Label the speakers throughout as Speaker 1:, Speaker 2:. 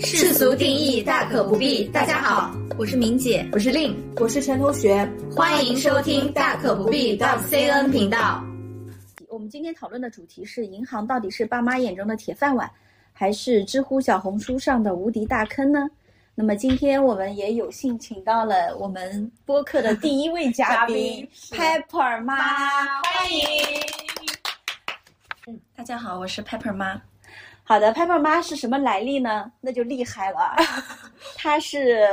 Speaker 1: 世俗定义大可不必。大家好，
Speaker 2: 我是明姐，
Speaker 1: 我是令，
Speaker 3: 我是陈同学，
Speaker 1: 欢迎收听大可不必到 .cn 频道。
Speaker 2: 我们今天讨论的主题是：银行到底是爸妈眼中的铁饭碗，还是知乎、小红书上的无敌大坑呢？那么今天我们也有幸请到了我们播客的第一位嘉宾 Pepper 妈，
Speaker 1: 欢迎。
Speaker 4: 嗯，大家好，我是 Pepper 妈。
Speaker 2: 好的，Pepper 妈是什么来历呢？那就厉害了，她是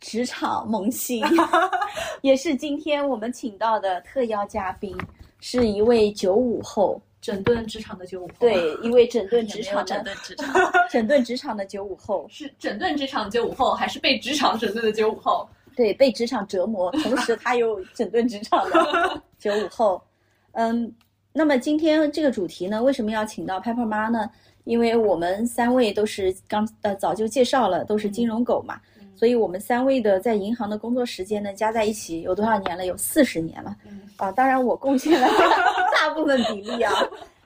Speaker 2: 职场萌新，也是今天我们请到的特邀嘉宾，是一位九五后。
Speaker 3: 整顿职场的九五后，
Speaker 2: 对，一位整顿职场的
Speaker 4: 整顿职场，
Speaker 2: 整顿职场的九五后，
Speaker 1: 是整顿职场九五后，还是被职场整顿的九五后？
Speaker 2: 对，被职场折磨，同时他又整顿职场的九五后。嗯，那么今天这个主题呢，为什么要请到 Pepper 妈呢？因为我们三位都是刚呃早就介绍了，都是金融狗嘛，所以我们三位的在银行的工作时间呢，加在一起有多少年了？有四十年了。啊，当然我贡献了 大部分比例啊，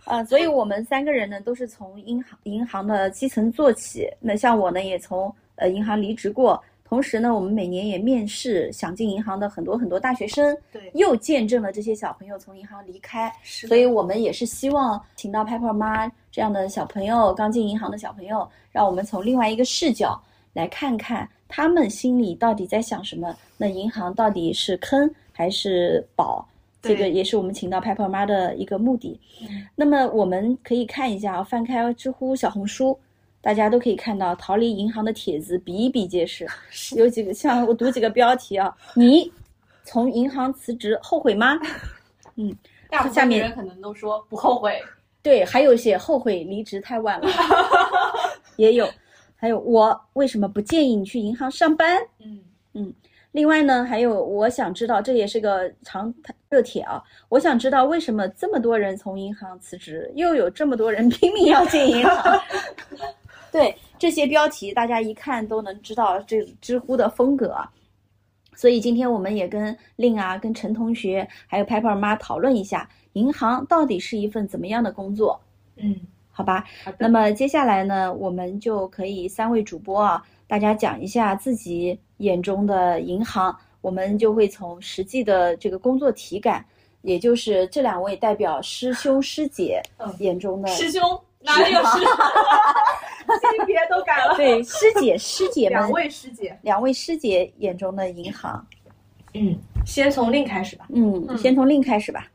Speaker 2: 啊，所以我们三个人呢都是从银行银行的基层做起。那像我呢，也从呃银行离职过，同时呢，我们每年也面试想进银行的很多很多大学生，
Speaker 3: 对，
Speaker 2: 又见证了这些小朋友从银行离开，所以我们也是希望请到 Pepper 妈这样的小朋友，刚进银行的小朋友，让我们从另外一个视角来看看他们心里到底在想什么。那银行到底是坑还是宝？这个也是我们请到 Pepper 妈的一个目的。那么我们可以看一下啊，翻开知乎、小红书，大家都可以看到逃离银行的帖子比比皆是。有几个像我读几个标题啊，你从银行辞职后悔吗？嗯，
Speaker 1: 大部分人可能都说不后悔。
Speaker 2: 对，还有些后悔离职太晚了，也有。还有我为什么不建议你去银行上班？
Speaker 1: 嗯
Speaker 2: 嗯。另外呢，还有我想知道，这也是个长热帖啊。我想知道为什么这么多人从银行辞职，又有这么多人 拼命要进银行。对这些标题，大家一看都能知道这知乎的风格。所以今天我们也跟令啊、跟陈同学还有 Pepper 妈讨论一下，银行到底是一份怎么样的工作？
Speaker 3: 嗯，
Speaker 2: 好吧。那么接下来呢，我们就可以三位主播啊。大家讲一下自己眼中的银行，我们就会从实际的这个工作体感，也就是这两位代表师兄师姐眼中的
Speaker 1: 师兄哪里有师？
Speaker 3: 性别都改了。
Speaker 2: 对，师姐师姐们，
Speaker 3: 两位师姐，
Speaker 2: 两位师姐眼中的银行。
Speaker 3: 嗯，先从令开始吧。
Speaker 2: 嗯，先从令开始吧。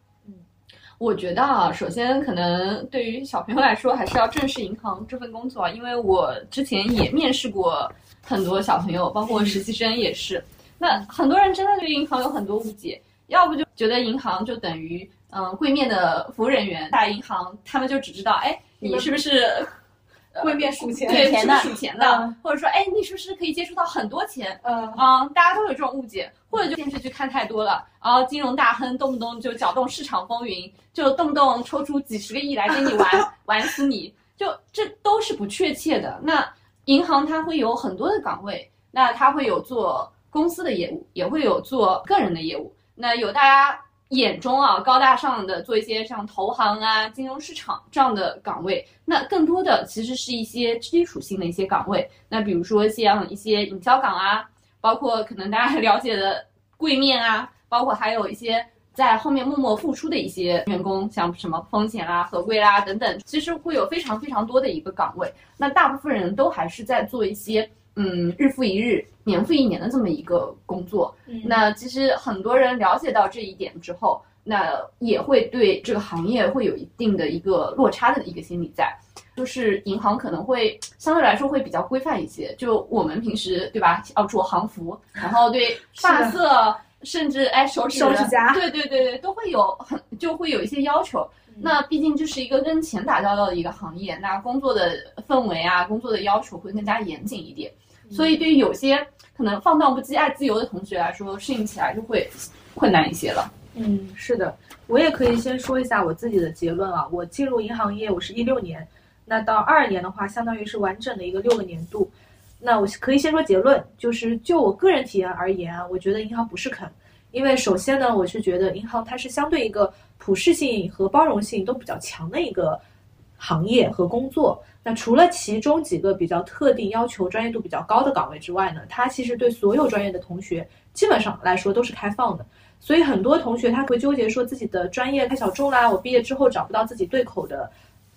Speaker 1: 我觉得啊，首先可能对于小朋友来说，还是要正视银行这份工作，因为我之前也面试过。很多小朋友，包括实习生也是。那很多人真的对银行有很多误解，要不就觉得银行就等于嗯柜面的服务人员，大银行他们就只知道哎你是不是
Speaker 3: 柜面数钱
Speaker 1: 对数钱的，或者说哎你是不是可以接触到很多钱？
Speaker 3: 嗯
Speaker 1: 啊，大家都有这种误解，或者就电视剧看太多了，然后金融大亨动不动就搅动市场风云，就动不动抽出几十个亿来跟你玩 玩死你，就这都是不确切的。那。银行它会有很多的岗位，那它会有做公司的业务，也会有做个人的业务。那有大家眼中啊高大上的做一些像投行啊、金融市场这样的岗位，那更多的其实是一些基础性的一些岗位。那比如说像一些营销岗啊，包括可能大家 了解的柜面啊，包括还有一些。在后面默默付出的一些员工，像什么风险啦、合规啦等等，其实会有非常非常多的一个岗位。那大部分人都还是在做一些嗯日复一日、年复一年的这么一个工作。那其实很多人了解到这一点之后，那也会对这个行业会有一定的一个落差的一个心理在，就是银行可能会相对来说会比较规范一些。就我们平时对吧，要着行服，然后对发色。甚至哎，手指
Speaker 3: 手指甲，
Speaker 1: 对对对对，都会有很就会有一些要求。那毕竟这是一个跟钱打交道的一个行业，那工作的氛围啊，工作的要求会更加严谨一点。所以对于有些可能放荡不羁、爱自由的同学来说，适应起来就会困难一些了。
Speaker 3: 嗯，是的，我也可以先说一下我自己的结论啊。我进入银行业，我是一六年，那到二二年的话，相当于是完整的一个六个年度。那我可以先说结论，就是就我个人体验而言啊，我觉得银行不是坑，因为首先呢，我是觉得银行它是相对一个普适性和包容性都比较强的一个行业和工作。那除了其中几个比较特定、要求专业度比较高的岗位之外呢，它其实对所有专业的同学基本上来说都是开放的。所以很多同学他会纠结说自己的专业太小众啦，我毕业之后找不到自己对口的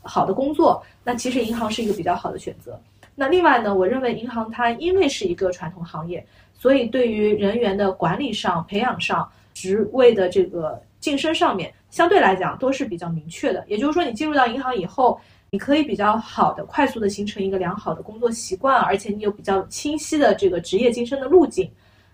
Speaker 3: 好的工作。那其实银行是一个比较好的选择。那另外呢，我认为银行它因为是一个传统行业，所以对于人员的管理上、培养上、职位的这个晋升上面，相对来讲都是比较明确的。也就是说，你进入到银行以后，你可以比较好的、快速的形成一个良好的工作习惯，而且你有比较清晰的这个职业晋升的路径。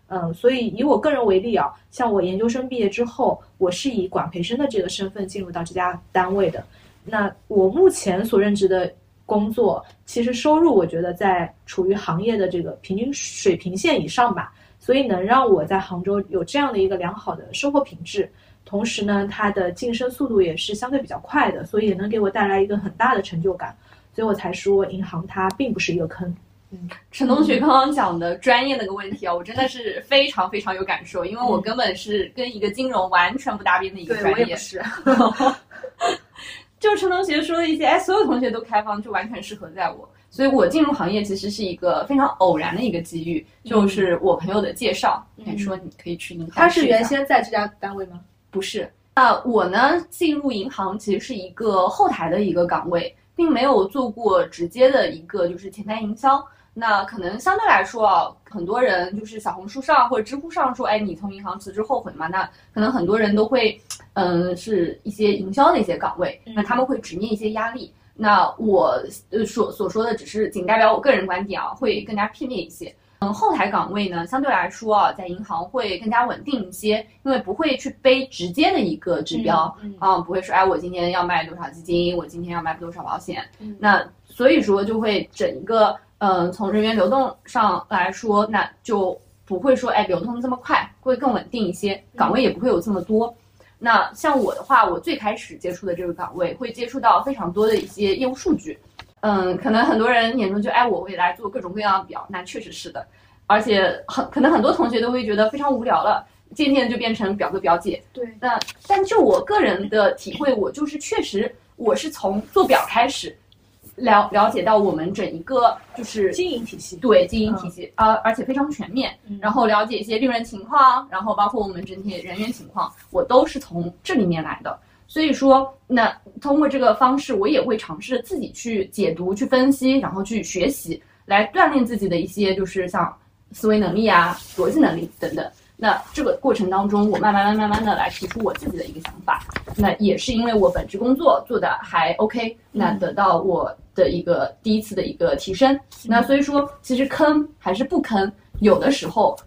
Speaker 3: 嗯，所以以我个人为例啊，像我研究生毕业之后，我是以管培生的这个身份进入到这家单位的。那我目前所任职的工作，其实收入我觉得在处于行业的这个平均水平线以上吧，所以能让我在杭州有这样的一个良好的生活品质。同时呢，它的晋升速度也是相对比较快的，所以也能给我带来一个很大的成就感。所以我才说，银行它并不是一个坑。
Speaker 1: 陈同学刚刚讲的专业那个问题啊，我真的是非常非常有感受，因为我根本是跟一个金融完全不搭边的一个专业。
Speaker 3: 是。
Speaker 1: 就陈同学说的一些，哎，所有同学都开放，就完全适合在我。所以我进入行业其实是一个非常偶然的一个机遇，就是我朋友的介绍，说你可以去银行。
Speaker 3: 他是原先在这家单位吗？
Speaker 1: 不是。那我呢，进入银行其实是一个后台的一个岗位，并没有做过直接的一个就是前台营销。那可能相对来说啊，很多人就是小红书上或者知乎上说，哎，你从银行辞职后悔吗？那可能很多人都会，嗯，是一些营销的一些岗位，那他们会直面一些压力。那我呃所所说的只是仅代表我个人观点啊，会更加片面一些。嗯，后台岗位呢，相对来说啊，在银行会更加稳定一些，因为不会去背直接的一个指标啊，不会说，哎，我今天要卖多少基金，我今天要卖多少保险。那所以说就会整一个。嗯，从人员流动上来说，那就不会说哎流动这么快，会更稳定一些，岗位也不会有这么多。那像我的话，我最开始接触的这个岗位会接触到非常多的一些业务数据。嗯，可能很多人眼中就哎我会来做各种各样的表，那确实是的。而且很可能很多同学都会觉得非常无聊了，渐渐就变成表哥表姐。
Speaker 3: 对。
Speaker 1: 那但就我个人的体会，我就是确实我是从做表开始。了了解到我们整一个就是
Speaker 3: 经营体系，
Speaker 1: 对经营体系，而而且非常全面。然后了解一些利润情况，然后包括我们整体人员情况，我都是从这里面来的。所以说，那通过这个方式，我也会尝试自己去解读、去分析，然后去学习，来锻炼自己的一些就是像思维能力啊、逻辑能力等等。那这个过程当中，我慢慢慢慢慢的来提出我自己的一个想法。那也是因为我本职工作做的还 OK，那得到我的一个第一次的一个提升。那所以说，其实坑还是不坑，有的时候，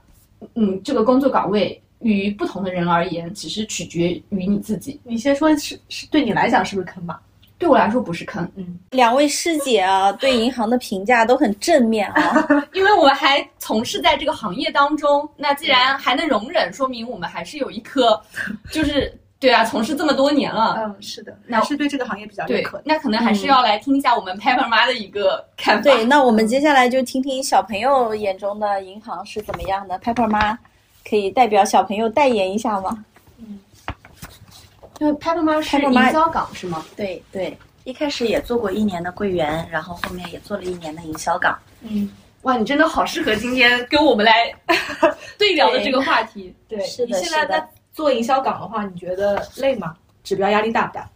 Speaker 1: 嗯，这个工作岗位于不同的人而言，只是取决于你自己。
Speaker 3: 你先说，是是对你来讲是不是坑吧？
Speaker 1: 对我来说不是坑。
Speaker 3: 嗯，
Speaker 2: 两位师姐啊，对银行的评价都很正面啊，
Speaker 1: 因为我还从事在这个行业当中。那既然还能容忍，说明我们还是有一颗，就是。对啊，从事这么多年了，
Speaker 3: 嗯，是的，那是对这个行业比较认可。
Speaker 1: 那可能还是要来听一下我们 Pepper 妈的一个看法。
Speaker 2: 对，那我们接下来就听听小朋友眼中的银行是怎么样的。Pepper 妈可以代表小朋友代言一下吗？
Speaker 1: 嗯，因为 Pepper 妈是营销岗是吗？
Speaker 2: 对对，
Speaker 4: 一开始也做过一年的柜员，然后后面也做了一年的营销岗。
Speaker 1: 嗯，哇，你真的好适合今天跟我们来 对聊的这个话题。
Speaker 3: 对，
Speaker 2: 是的，
Speaker 3: 是的。做营销岗的话，你觉得累吗？指标压力大不大？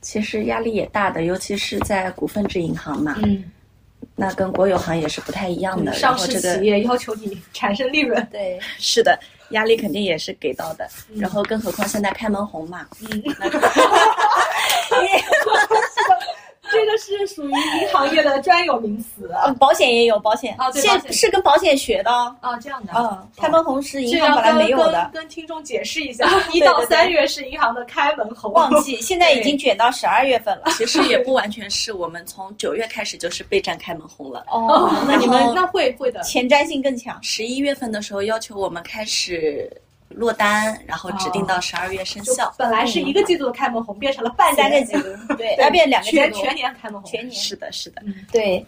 Speaker 4: 其实压力也大的，尤其是在股份制银行嘛。
Speaker 3: 嗯，
Speaker 4: 那跟国有行也是不太一样的。
Speaker 3: 上市企业要求你产生利润，
Speaker 2: 对，
Speaker 4: 是的，压力肯定也是给到的。然后，更何况现在开门红嘛。
Speaker 3: 嗯。这个是属于银行业的专有名词，
Speaker 2: 保险也有保险
Speaker 3: 啊，对，
Speaker 2: 是跟保险学的
Speaker 3: 啊，这样的
Speaker 2: 嗯。开门红是银行本来没有的，
Speaker 3: 跟听众解释一下，一到三月是银行的开门红
Speaker 2: 旺季，现在已经卷到十二月份了。
Speaker 4: 其实也不完全是，我们从九月开始就是备战开门红了。
Speaker 3: 哦，那你们那会会的，
Speaker 2: 前瞻性更强。
Speaker 4: 十一月份的时候要求我们开始。落单，然后指定到十二月生效。
Speaker 3: 本来是一个季度的开门红，变成了半
Speaker 2: 三个季度，对，要变两个
Speaker 3: 全全年开门红，
Speaker 2: 全年
Speaker 4: 是的，是的，
Speaker 2: 对。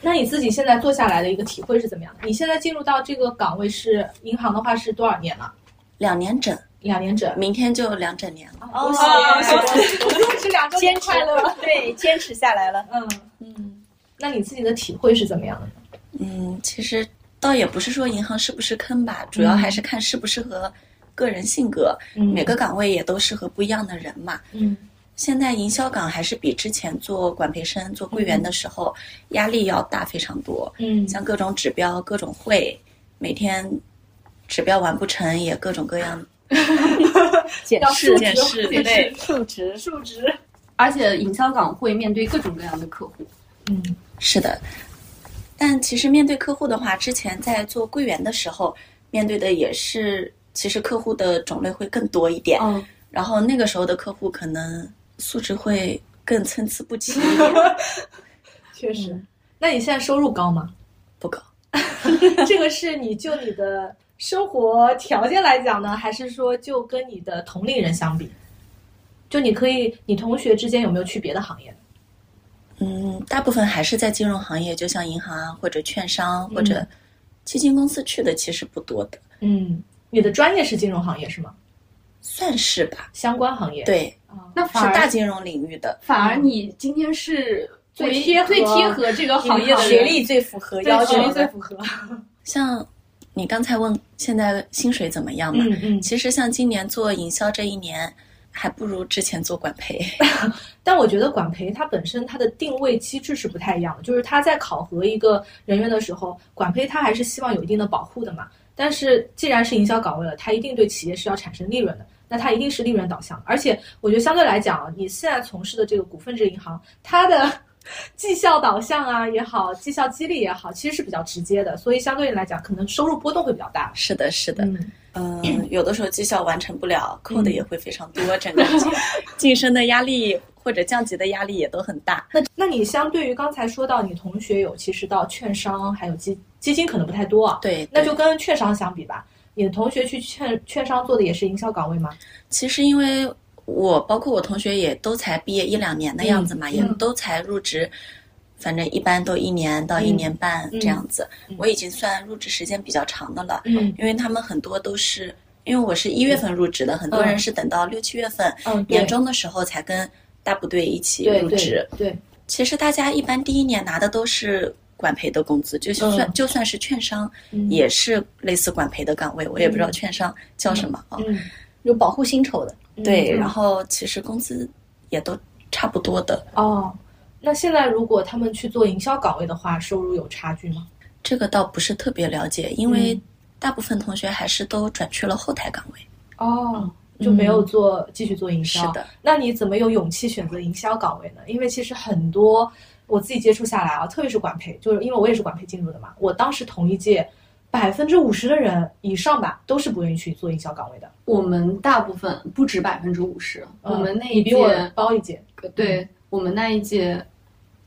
Speaker 3: 那你自己现在做下来的一个体会是怎么样的？你现在进入到这个岗位是银行的话是多少年了？
Speaker 4: 两年整，
Speaker 3: 两年整，
Speaker 4: 明天就两整年了。
Speaker 2: 哦
Speaker 3: 恭喜
Speaker 2: 恭喜
Speaker 3: 恭喜两周年
Speaker 2: 坚持
Speaker 3: 快乐。
Speaker 2: 对，坚持下来了。
Speaker 3: 嗯，
Speaker 2: 嗯，
Speaker 3: 那你自己的体会是怎么样的？
Speaker 4: 嗯，其实倒也不是说银行是不是坑吧，主要还是看适不适合个人性格。
Speaker 3: 嗯
Speaker 4: 每个岗位也都适合不一样的人嘛。
Speaker 3: 嗯
Speaker 4: 现在营销岗还是比之前做管培生、做柜员的时候压力要大非常多，
Speaker 3: 嗯
Speaker 4: 像各种指标、各种会，每天指标完不成也各种各样
Speaker 3: 要
Speaker 2: 检视
Speaker 3: 数
Speaker 4: 检视，对，
Speaker 2: 数值，
Speaker 3: 数值。
Speaker 1: 而且营销岗会面对各种各样的客户，
Speaker 3: 嗯
Speaker 4: 是的。但其实面对客户的话，之前在做柜员的时候，面对的也是其实客户的种类会更多一点，
Speaker 1: 嗯，
Speaker 4: 然后那个时候的客户可能素质会更参差不齐一点，
Speaker 3: 确实。那你现在收入高吗？
Speaker 4: 不高。
Speaker 3: 这个是你就你的生活条件来讲呢，还是说就跟你的同龄人相比？就你可以，你同学之间有没有去别的行业？
Speaker 4: 嗯，大部分还是在金融行业，就像银行啊，或者券商或者
Speaker 3: 嗯
Speaker 4: 基金公司去的其实不多的，
Speaker 3: 嗯，你的专业是金融行业是吗？
Speaker 4: 算是吧。
Speaker 3: 相关行业。
Speaker 4: 对，
Speaker 1: 那反而
Speaker 4: 大金融领域的。
Speaker 1: 反而你今天是
Speaker 3: 最贴合
Speaker 1: 最贴合这个行业的，
Speaker 2: 学历最符合要求
Speaker 3: 学历最。符合。
Speaker 4: 像你刚才问现在薪水怎么样嘛？
Speaker 3: 嗯嗯。
Speaker 4: 其实像今年做营销这一年，还不如之前做管培。
Speaker 3: 但我觉得管培它本身它的定位机制是不太一样的，就是它在考核一个人员的时候，管培它还是希望有一定的保护的嘛。但是既然是营销岗位了，它一定对企业是要产生利润的，那它一定是利润导向。而且我觉得相对来讲，你现在从事的这个股份制银行，它的 绩效导向啊也好，绩效激励也好，其实是比较直接的，所以相对来讲，可能收入波动会比较大。
Speaker 4: 是的，是的。
Speaker 3: 嗯
Speaker 4: 嗯，有的时候绩效完成不了，扣的也会非常多，整个晋晋升的压力或者降级的压力也都很大。
Speaker 3: 那那你相对于刚才说到你同学有其实到券商还有基基金可能不太多啊，
Speaker 4: 对，
Speaker 3: 那就跟券商相比吧，你的同学去券券商做的也是营销岗位吗？
Speaker 4: 其实因为我包括我同学也都才毕业一两年的样子嘛，
Speaker 3: 嗯
Speaker 4: 也都才入职，反正一般都一年到一年半
Speaker 3: 嗯
Speaker 4: 这样子。
Speaker 3: 嗯
Speaker 4: 我已经算入职时间比较长的了，
Speaker 3: 嗯
Speaker 4: 因为他们很多都是。因为我是一月份入职的，很多人是等到六七月份、
Speaker 3: 嗯，
Speaker 4: 年终的时候才跟大部队一起入职。
Speaker 3: 对，
Speaker 4: 其实大家一般第一年拿的都是管培的工资，就算、
Speaker 3: 嗯
Speaker 4: 就算是券商，
Speaker 3: 嗯
Speaker 4: 也是类似管培的岗位，我也不知道券商叫什么啊。
Speaker 3: 嗯
Speaker 2: 有保护薪酬的，
Speaker 4: 对，
Speaker 3: 嗯
Speaker 4: 然后其实工资也都差不多的。
Speaker 3: 哦，那现在如果他们去做营销岗位的话，收入有差距吗？
Speaker 4: 这个倒不是特别了解，因为
Speaker 3: 嗯
Speaker 4: 大部分同学还是都转去了后台岗位。
Speaker 3: 哦，就没有做、继续做营销。
Speaker 4: 是的，
Speaker 3: 那你怎么有勇气选择营销岗位呢？因为其实很多我自己接触下来啊，特别是管培，就是因为我也是管培进入的嘛，我当时同一届百分之五十的人以上吧，都是不愿意去做营销岗位的。
Speaker 1: 我们大部分不止百分之五十，我们那一
Speaker 3: 届你比我
Speaker 1: 届，
Speaker 3: 高一届，
Speaker 1: 对我们那一届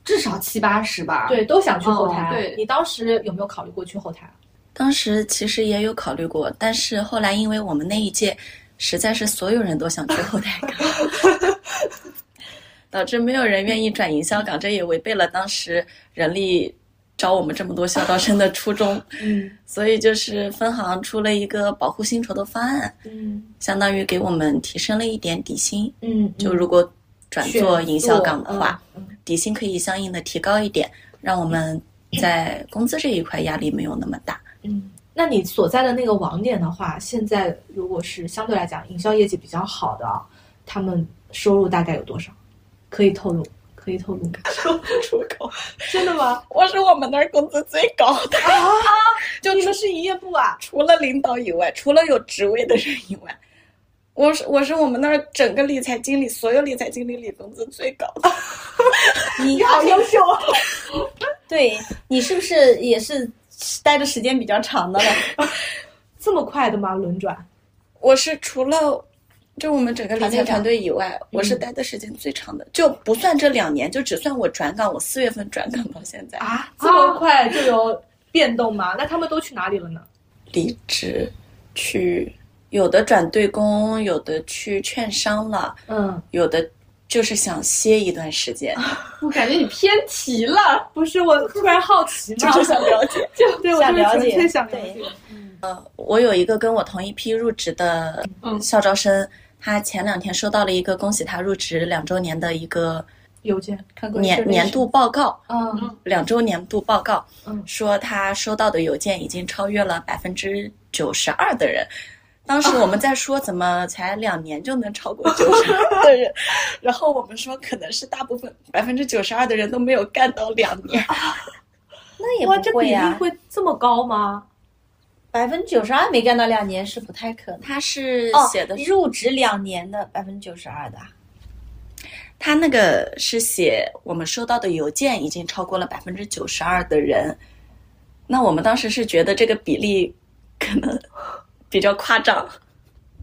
Speaker 1: 至少七八十吧。
Speaker 3: 对，都想去后台。
Speaker 1: 哦对
Speaker 3: 你当时有没有考虑过去后台？
Speaker 4: 当时其实也有考虑过，但是后来因为我们那一届实在是所有人都想去后台岗，导致没有人愿意转营销岗，这也违背了当时人力招我们这么多校招生的初衷。
Speaker 3: 嗯
Speaker 4: 所以就是分行出了一个保护薪酬的方案，
Speaker 3: 嗯
Speaker 4: 相当于给我们提升了一点底薪。
Speaker 3: 嗯，
Speaker 4: 就如果转做营销岗的话，
Speaker 3: 嗯嗯
Speaker 4: 底薪可以相应的提高一点，让我们在工资这一块压力没有那么大。
Speaker 3: 嗯，那你所在的那个网点的话，现在如果是相对来讲营销业绩比较好的啊，他们收入大概有多少？可以透露，可以透露感？
Speaker 4: 说不出口，
Speaker 3: 真的吗？
Speaker 4: 我是我们那儿工资最高的啊，
Speaker 3: 就你们是营业部啊？
Speaker 4: 除了领导以外，除了有职位的人以外，我是我是我们那儿整个理财经理，所有理财经理里工资最高的。
Speaker 2: 你
Speaker 3: 好优秀啊！
Speaker 2: 对你是不是也是待的时间比较长的了？
Speaker 3: 这么快的吗？轮转？
Speaker 4: 我是除了就我们整个理财
Speaker 2: 团队
Speaker 4: 以外，我是待的时间最长的，就不算这两年，就只算我转岗，我四月份转岗到现在，
Speaker 3: 啊，这么快就有变动吗？那他们都去哪里了呢？
Speaker 4: 离职去，有的转对公，有的去券商了，
Speaker 3: 嗯，
Speaker 4: 有的就是想歇一段时间，
Speaker 1: 我感觉你偏题了。
Speaker 3: 不是，我突然好奇嘛，
Speaker 4: 就是想了解。
Speaker 3: 就对我就是
Speaker 2: 想了解
Speaker 3: 纯粹想了解。呃。
Speaker 4: 我有一个跟我同一批入职的
Speaker 1: 嗯
Speaker 4: 校招生，他前两天收到了一个恭喜他入职两周年的一个
Speaker 3: 邮件，
Speaker 4: 年年度报告，
Speaker 3: 嗯
Speaker 4: 两周年度报告，
Speaker 3: 嗯
Speaker 4: 说他收到的邮件已经超越了百分之九十二的人。当时我们 在说，怎么才两年就能超过九十二的人？然后我们说，可能是大部分百分之九十二的人都没有干到两年。
Speaker 2: 那也
Speaker 3: 哇，这比例
Speaker 2: 不会呀、
Speaker 3: 会这么高吗？
Speaker 2: 百分之九十二没干到两年是不太可能。
Speaker 4: 他是
Speaker 2: 哦
Speaker 4: 写的，
Speaker 2: 入职两年的百分之九十二的啊，
Speaker 4: 他那个是写我们收到的邮件已经超过了百分之九十二的人。那我们当时是觉得这个比例可能比较夸张。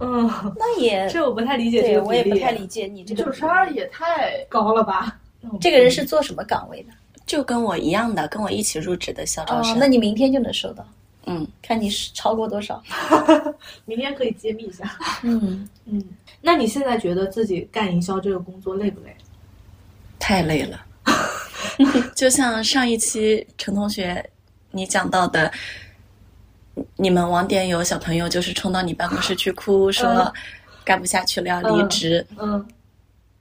Speaker 3: 嗯，
Speaker 2: 那也
Speaker 3: 这我不太理解这个比例，
Speaker 2: 我也不太理解你这个
Speaker 1: 九十二也太
Speaker 3: 高了吧？
Speaker 2: 这个人是做什么岗位的？
Speaker 4: 就跟我一样的，跟我一起入职的校招生。
Speaker 2: 哦，那你明天就能收到，
Speaker 4: 嗯，
Speaker 2: 看你是超过多少。
Speaker 3: 明天可以揭秘一下。
Speaker 2: 嗯，
Speaker 3: 嗯，那你现在觉得自己干营销这个工作累不累？
Speaker 4: 太累了。就像上一期陈同学你讲到的，你们网点有小朋友就是冲到你办公室去哭，说
Speaker 3: 嗯
Speaker 4: 干不下去了要离职。
Speaker 3: 嗯，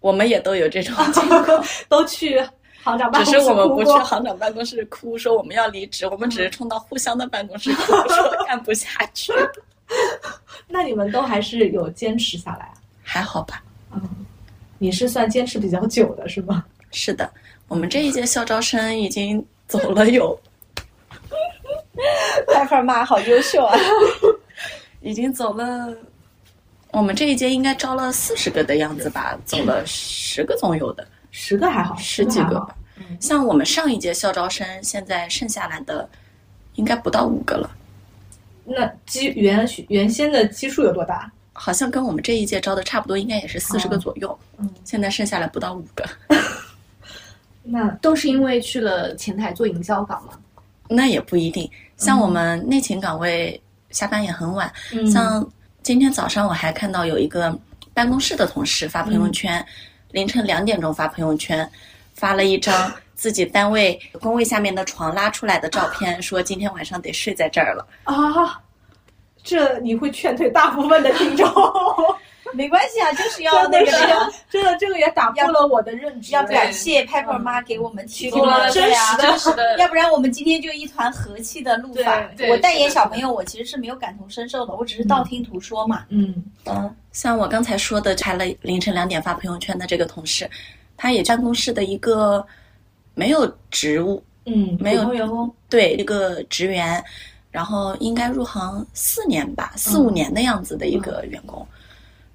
Speaker 4: 我们也都有这种 情况，
Speaker 3: 都去行长办公室只
Speaker 4: 是我们不去行长办公室哭，说我们要离职，我们只是冲到互相的办公室哭，说干不下去。
Speaker 3: 那你们都还是有坚持下来啊？
Speaker 4: 还好吧？
Speaker 3: 嗯，你是算坚持比较久的是吗？
Speaker 4: 是的，我们这一届校招生已经走了有，
Speaker 2: 拜粉妈好优秀啊！
Speaker 4: 已经走了。我们这一届应该招了四十个的样子吧，走了十个总有的，
Speaker 3: 十个还好，
Speaker 4: 十几个吧。像我们上一届校招生，现在剩下来的应该不到五个了，
Speaker 3: 那基原原先的基数有多大？
Speaker 4: 好像跟我们这一届招的差不多，应该也是四十个左右。
Speaker 3: 嗯，
Speaker 4: 现在剩下来不到五个，
Speaker 3: 那
Speaker 1: 都是因为去了前台做营销岗吗。
Speaker 4: 那也不一定。像我们内勤岗位下班也很晚，
Speaker 3: 嗯
Speaker 4: 像今天早上我还看到有一个办公室的同事发朋友圈，凌晨两点钟发朋友圈，发了一张自己单位工位下面的床拉出来的照片，说今天晚上得睡在这儿了。
Speaker 3: 啊，这你会劝退大部分的听众。
Speaker 2: 没关系啊，就是要那个
Speaker 3: 真的
Speaker 2: 什么，
Speaker 3: 真的这个也打破了我的认知。
Speaker 2: 要感谢 Pepper 妈给我们提供
Speaker 1: 了真实 的
Speaker 2: 要不然我们今天就一团和气的录法。我代言小朋友，我其实是没有感同身受的，我只是道听途说嘛。
Speaker 3: 嗯
Speaker 2: 嗯，
Speaker 4: 像我刚才说的，开了凌晨两点发朋友圈的这个同事，他也办公室的一个没有职务，
Speaker 3: 嗯，
Speaker 4: 没有
Speaker 3: 普通员工。
Speaker 4: 对一个职员，然后应该入行四年吧，四五年的样子的一个员工。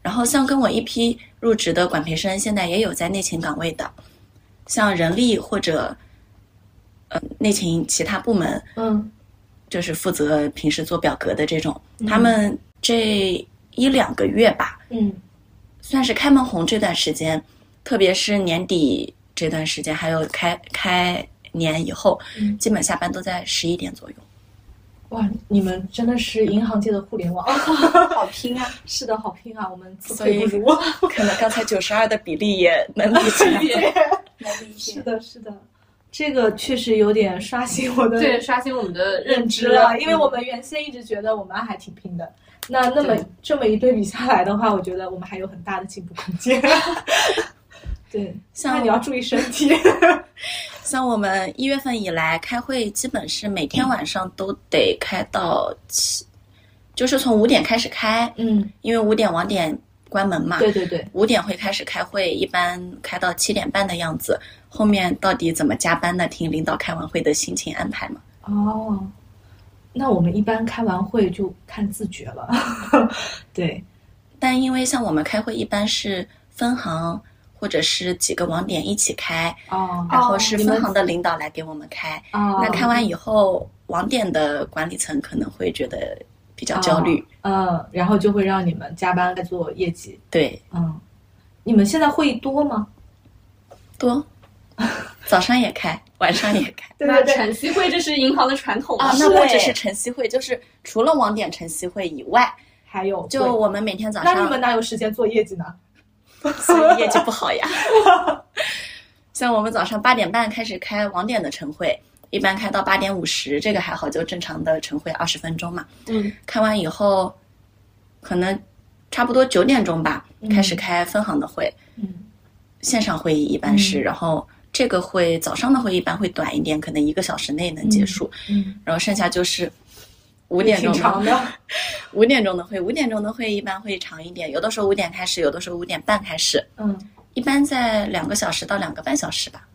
Speaker 4: 然后像跟我一批入职的管培生，现在也有在内勤岗位的，像人力或者呃内勤其他部门，
Speaker 3: 嗯。
Speaker 4: 就是负责平时做表格的这种，他们这一两个月吧，
Speaker 3: 嗯。
Speaker 4: 算是开门红这段时间，特别是年底这段时间，还有开开年以后，
Speaker 3: 嗯。
Speaker 4: 基本下班都在十一点左右。
Speaker 3: 哇，你们真的是银行界的互联网，
Speaker 2: 好拼啊！
Speaker 3: 是的，好拼啊！我们自愧不如。
Speaker 4: 可能刚才九十二的比例也能理解。
Speaker 2: 能理解。
Speaker 3: 是的，是的，这个确实有点刷新我的
Speaker 1: 对，刷新我们的
Speaker 3: 认
Speaker 1: 知
Speaker 3: 了，因为我们原先一直觉得我们还挺拼的。那那么这么一对比下来的话，我觉得我们还有很大的进步空间。对，
Speaker 4: 像
Speaker 3: 那你要注意身 体。
Speaker 4: 像我们一月份以来开会，基本是每天晚上都得开到七，就是从五点开始开，
Speaker 3: 嗯，
Speaker 4: 因为五点网点关门嘛。
Speaker 3: 对对对，
Speaker 4: 五点会开始开会，一般开到七点半的样子。后面到底怎么加班呢？听领导开完会的心情安排嘛。
Speaker 3: 哦，那我们一般开完会就看自觉了。对，
Speaker 4: 但因为像我们开会一般是分行或者是几个网点一起开，
Speaker 3: 哦
Speaker 4: 然后是分行的领导来给我们开。
Speaker 3: 哦
Speaker 4: 那开完以后，网点的管理层可能会觉得比较焦虑。
Speaker 3: 嗯，然后就会让你们加班来做业绩。
Speaker 4: 对，
Speaker 3: 嗯，你们现在会议多吗？
Speaker 4: 多，早上也开，晚上也开。
Speaker 1: 那晨曦会这是银行的传统
Speaker 4: 啊，那不只是晨曦会，就是除了网点晨曦会以外，
Speaker 3: 还有
Speaker 4: 就我们每天早上
Speaker 3: 那你们哪有时间做业绩呢？
Speaker 4: 所以业绩不好呀。像我们早上八点半开始开网点的晨会，一般开到八点五十，这个还好，就正常的晨会二十分钟嘛。
Speaker 3: 嗯，
Speaker 4: 开完以后，可能差不多九点钟吧，开始开分行的会，
Speaker 3: 嗯
Speaker 4: 线上会议一般是，
Speaker 3: 嗯
Speaker 4: 然后这个会早上的会一般会短一点，可能一个小时内能结束，
Speaker 3: 嗯，
Speaker 4: 然后剩下就是五点钟
Speaker 3: 挺长的，
Speaker 4: 五点钟的会，五点钟的会一般会长一点，有的时候五点开始，有的时候五点半开始，
Speaker 3: 嗯，
Speaker 4: 一般在两个小时到两个半小时吧。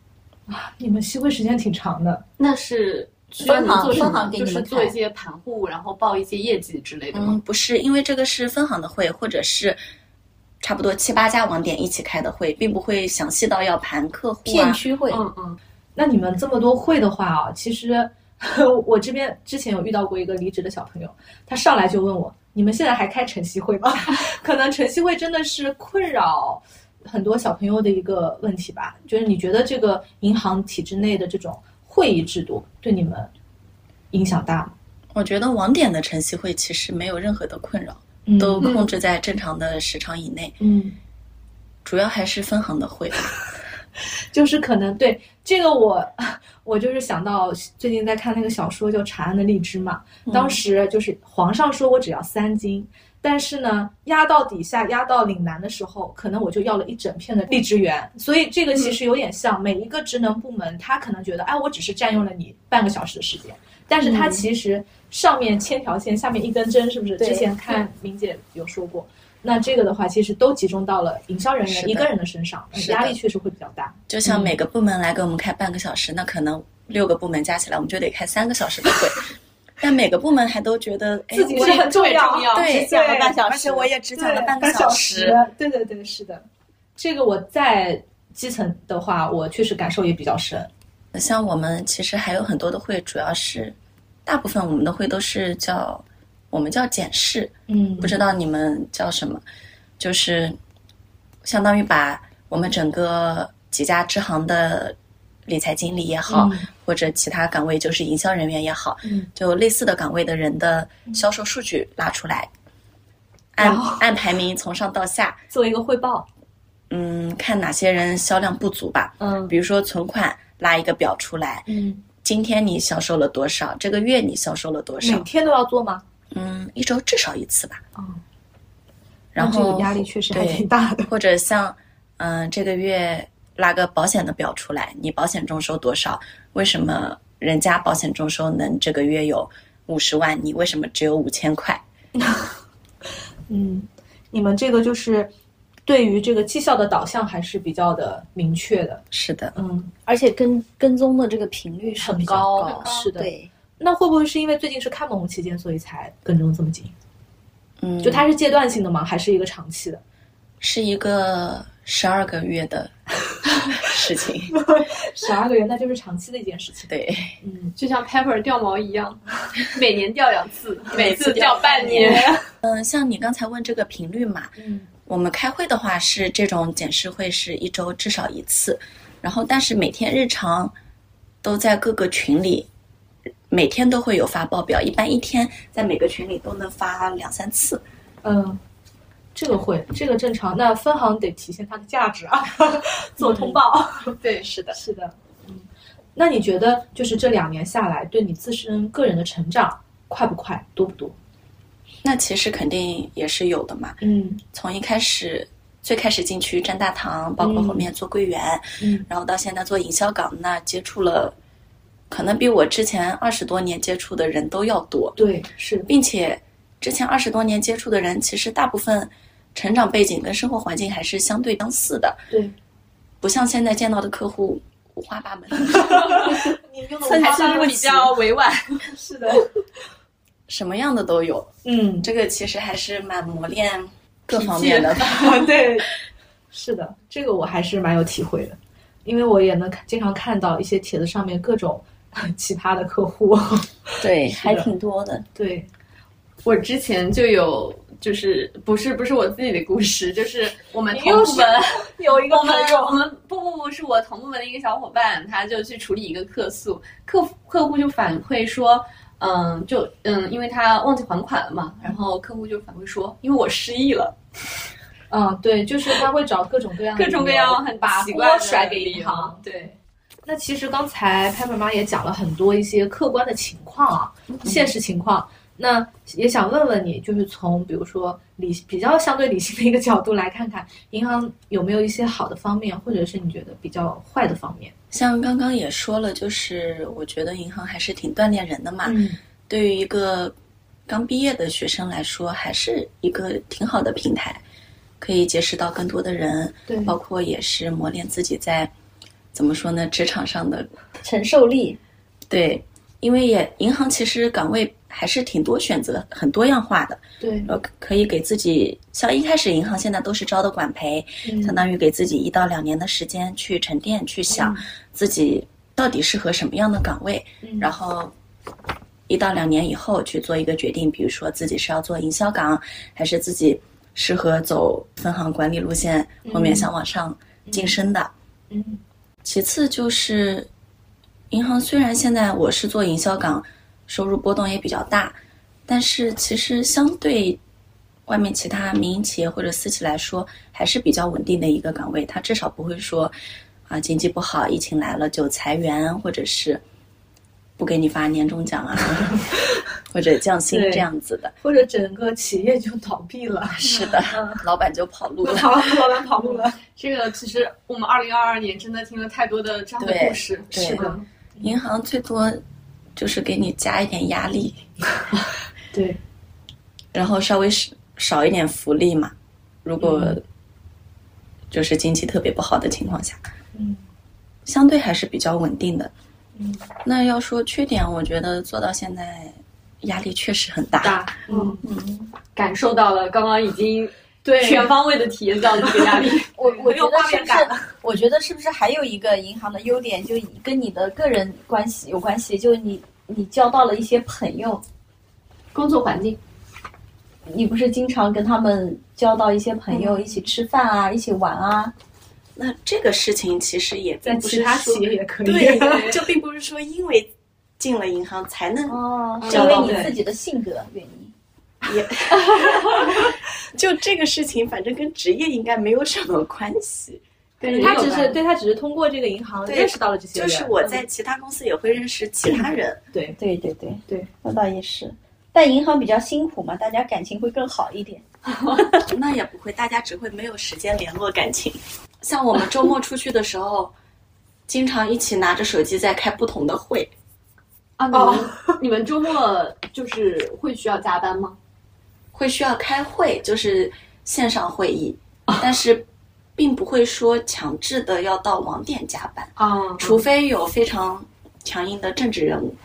Speaker 3: 你们休会时间挺长的，
Speaker 1: 那是
Speaker 2: 分行？分行给你们
Speaker 1: 就是做一些盘户，然后报一些业绩之类的吗？
Speaker 4: 嗯，不是，因为这个是分行的会，或者是差不多七八家网点一起开的会，并不会详细到要盘客户啊。
Speaker 2: 片区会，
Speaker 1: 嗯嗯，
Speaker 3: 那你们这么多会的话啊，其实 我这边之前有遇到过一个离职的小朋友，他上来就问我：“你们现在还开晨曦会吗？” 可能晨曦会真的是困扰很多小朋友的一个问题吧。就是你觉得这个银行体制内的这种会议制度对你们影响大吗？
Speaker 4: 我觉得网点的晨曦会其实没有任何的困扰，
Speaker 3: 嗯
Speaker 4: 都控制在正常的时长以内，
Speaker 3: 嗯，
Speaker 4: 主要还是分行的会。
Speaker 3: 就是可能对这个我，我就是想到最近在看那个小说叫《长安的荔枝》嘛，当时就是皇上说我只要三斤，但是呢压到底下压到岭南的时候，可能我就要了一整片的荔枝园，所以这个其实有点像每一个职能部门，他可能觉得哎我只是占用了你半个小时的时间，但是他其实上面千条线，下面一根针，是不是？之前看明姐有说过。那这个的话，其实都集中到了营销人员一个人的身上，压力确实会比较大。
Speaker 4: 就像每个部门来给我们开半个小时，那可能六个部门加起来，我们就得开三个小时的会。但每个部门还都觉得哎
Speaker 3: 自己是很重要，
Speaker 4: 对
Speaker 2: 只讲了半小时
Speaker 4: 而且我也只讲了半个
Speaker 3: 对小
Speaker 4: 时。。
Speaker 3: 对对对，是的。这个我在基层的话，我确实感受也比较深。
Speaker 4: 像我们其实还有很多的会，主要是大部分我们的会都是叫我们叫检视，
Speaker 3: 嗯。
Speaker 4: 不知道你们叫什么，就是相当于把我们整个几家支行的理财经理也好，
Speaker 3: 嗯。
Speaker 4: 或者其他岗位，就是营销人员也好，
Speaker 3: 嗯。
Speaker 4: 就类似的岗位的人的销售数据拉出来，按按排名从上到下，
Speaker 3: 做一个汇报。
Speaker 4: 嗯，看哪些人销量不足吧。
Speaker 3: 嗯。
Speaker 4: 比如说存款拉一个表出来，
Speaker 3: 嗯，
Speaker 4: 今天你销售了多少，这个月你销售了多少，
Speaker 3: 每天都要做吗？
Speaker 4: 嗯，一周至少一次吧。
Speaker 3: 嗯，
Speaker 4: 然后
Speaker 3: 压力确实还挺大的。
Speaker 4: 或者像，嗯、这个月拉个保险的表出来，你保险中收多少？为什么人家保险中收能这个月有五十万，你为什么只有五千块？
Speaker 3: 嗯，你们这个就是对于这个绩效的导向还是比较的明确的。
Speaker 4: 是的，
Speaker 3: 嗯，
Speaker 2: 而且跟跟踪的这个频率是
Speaker 3: 很高，是的
Speaker 2: 对，
Speaker 3: 那会不会是因为最近是开门红期间，所以才跟踪这么紧？
Speaker 4: 嗯，
Speaker 3: 就它是阶段性的吗？还是一个长期的？
Speaker 4: 是一个十二个月的 事情，
Speaker 3: 十二个月，那就是长期的一件事情。
Speaker 4: 对，
Speaker 3: 嗯，
Speaker 1: 就像 Pepper 掉毛一样，每年掉两次，每次掉半年。
Speaker 4: 嗯，像你刚才问这个频率嘛，
Speaker 3: 嗯
Speaker 4: 我们开会的话是这种检视会是一周至少一次，然后但是每天日常都在各个群里，每天都会有发报表，一般一天在每个群里都能发两三次。
Speaker 3: 嗯，这个会，这个正常。那分行得体现它的价值啊，做通报。
Speaker 1: 对，是的。
Speaker 3: 是的，嗯。那你觉得就是这两年下来，对你自身个人的成长快不快，多不多？
Speaker 4: 那其实肯定也是有的嘛，
Speaker 3: 嗯
Speaker 4: 从一开始最开始进去站大堂，包括后面做柜员，
Speaker 3: 嗯
Speaker 4: 然后到现在做营销岗，那接触了可能比我之前二十多年接触的人都要多。
Speaker 3: 对，是的，
Speaker 4: 并且之前二十多年接触的人，其实大部分成长背景跟生活环境还是相对相似的，
Speaker 3: 对。
Speaker 4: 不像现在见到的客户五花八门，
Speaker 3: 你用
Speaker 2: 参
Speaker 1: 还是比较委婉。
Speaker 3: 是的，
Speaker 4: 什么样的都有。
Speaker 3: 嗯，
Speaker 4: 这个其实还是蛮磨练各方面的吧。
Speaker 3: 对，是的，这个我还是蛮有体会的，因为我也能看经常看到一些帖子上面各种 奇葩的客户。
Speaker 2: 对，还挺多的。
Speaker 3: 对，
Speaker 1: 我之前就有，就是不是不是我自己的故事，就是我们同部门
Speaker 3: 有一个
Speaker 1: 我们
Speaker 3: 朋友
Speaker 1: 我们不不不是我同部门的一个小伙伴，他就去处理一个客诉，客客户就反馈说，嗯，就嗯，因为他忘记还款了嘛，然后客户就反馈说，因为我失忆了，
Speaker 3: 嗯，对，就是他会找各种各样的
Speaker 1: 各种各样很
Speaker 3: 把锅甩给银行。
Speaker 1: 对，
Speaker 3: 那其实刚才拍妈妈也讲了很多一些客观的情况啊，现实情况。那也想问问你，就是从比如说理比较相对理性的一个角度来看看，银行有没有一些好的方面，或者是你觉得比较坏的方面？
Speaker 4: 像刚刚也说了，就是我觉得银行还是挺锻炼人的嘛。
Speaker 3: 嗯
Speaker 4: 对于一个刚毕业的学生来说，还是一个挺好的平台，可以结识到更多的人，
Speaker 3: 对
Speaker 4: 包括也是磨练自己在怎么说呢，职场上的
Speaker 2: 承受力，
Speaker 4: 对，因为也银行其实岗位还是挺多选择，很多样化的，
Speaker 3: 对，
Speaker 4: 呃，可以给自己像一开始银行现在都是招的管培，
Speaker 3: 嗯
Speaker 4: 相当于给自己一到两年的时间去沉淀，去想自己到底适合什么样的岗位，
Speaker 3: 嗯
Speaker 4: 然后一到两年以后去做一个决定，比如说自己是要做营销岗，还是自己适合走分行管理路线，后面想往上晋升的。
Speaker 3: 嗯
Speaker 4: 其次就是，银行虽然现在我是做营销岗，收入波动也比较大，但是其实相对外面其他民营企业或者私企来说，还是比较稳定的一个岗位。它至少不会说啊经济不好，疫情来了就裁员，或者是不给你发年终奖啊，或者降薪这样子的。
Speaker 3: 或者整个企业就倒闭了，
Speaker 4: 是的，老板就跑路了。
Speaker 3: 跑老板跑路了，
Speaker 1: 这个其实我们二零二二年真的听了太多的这样的
Speaker 4: 对
Speaker 1: 故事。
Speaker 3: 是的，
Speaker 4: 银行最多就是给你加一点压力，
Speaker 3: 对，
Speaker 4: 然后稍微少少一点福利嘛。如果就是经济特别不好的情况下，
Speaker 3: 嗯。
Speaker 4: 相对还是比较稳定的。
Speaker 3: 嗯，
Speaker 4: 那要说缺点，我觉得做到现在压力确实很大。
Speaker 3: 大，嗯
Speaker 1: 嗯，感受到了刚刚已经
Speaker 3: 对
Speaker 1: 全方位的体验到了这个压力。
Speaker 2: 我我觉
Speaker 3: 很有画
Speaker 2: 得是不
Speaker 3: 面感
Speaker 2: 是？我觉得是不是还有一个银行的优点，就跟你的个人关系有关系，就你你交到了一些朋友，
Speaker 1: 工作环境，
Speaker 2: 你不是经常跟他们交到一些朋友，一起吃饭啊，一起玩啊？
Speaker 4: 那这个事情其实也
Speaker 3: 在其他企业也可以，
Speaker 4: 对，就并不是说因为进了银行才能
Speaker 2: 哦，是
Speaker 4: 交到
Speaker 2: 因为你自己的性格原因。
Speaker 4: 也，就这个事情，反正跟职业应该没有什么关系。对
Speaker 3: 他只是对他只是通过这个银行认识到了这些人就，
Speaker 4: 是我在其他公司也会认识其他人，
Speaker 3: 对
Speaker 2: 对对对
Speaker 3: 对，
Speaker 2: 那倒也是。但银行比较辛苦嘛，大家感情会更好一点。
Speaker 4: 那也不会，大家只会没有时间联络感情。像我们周末出去的时候，经常一起拿着手机在开不同的会。
Speaker 1: 啊，你们、你们周末就是会需要加班吗？
Speaker 4: 会需要开会，就是线上会议，但是并不会说强制的要到网点加班，
Speaker 1: 啊，
Speaker 4: 除非有非常强硬的政治任务。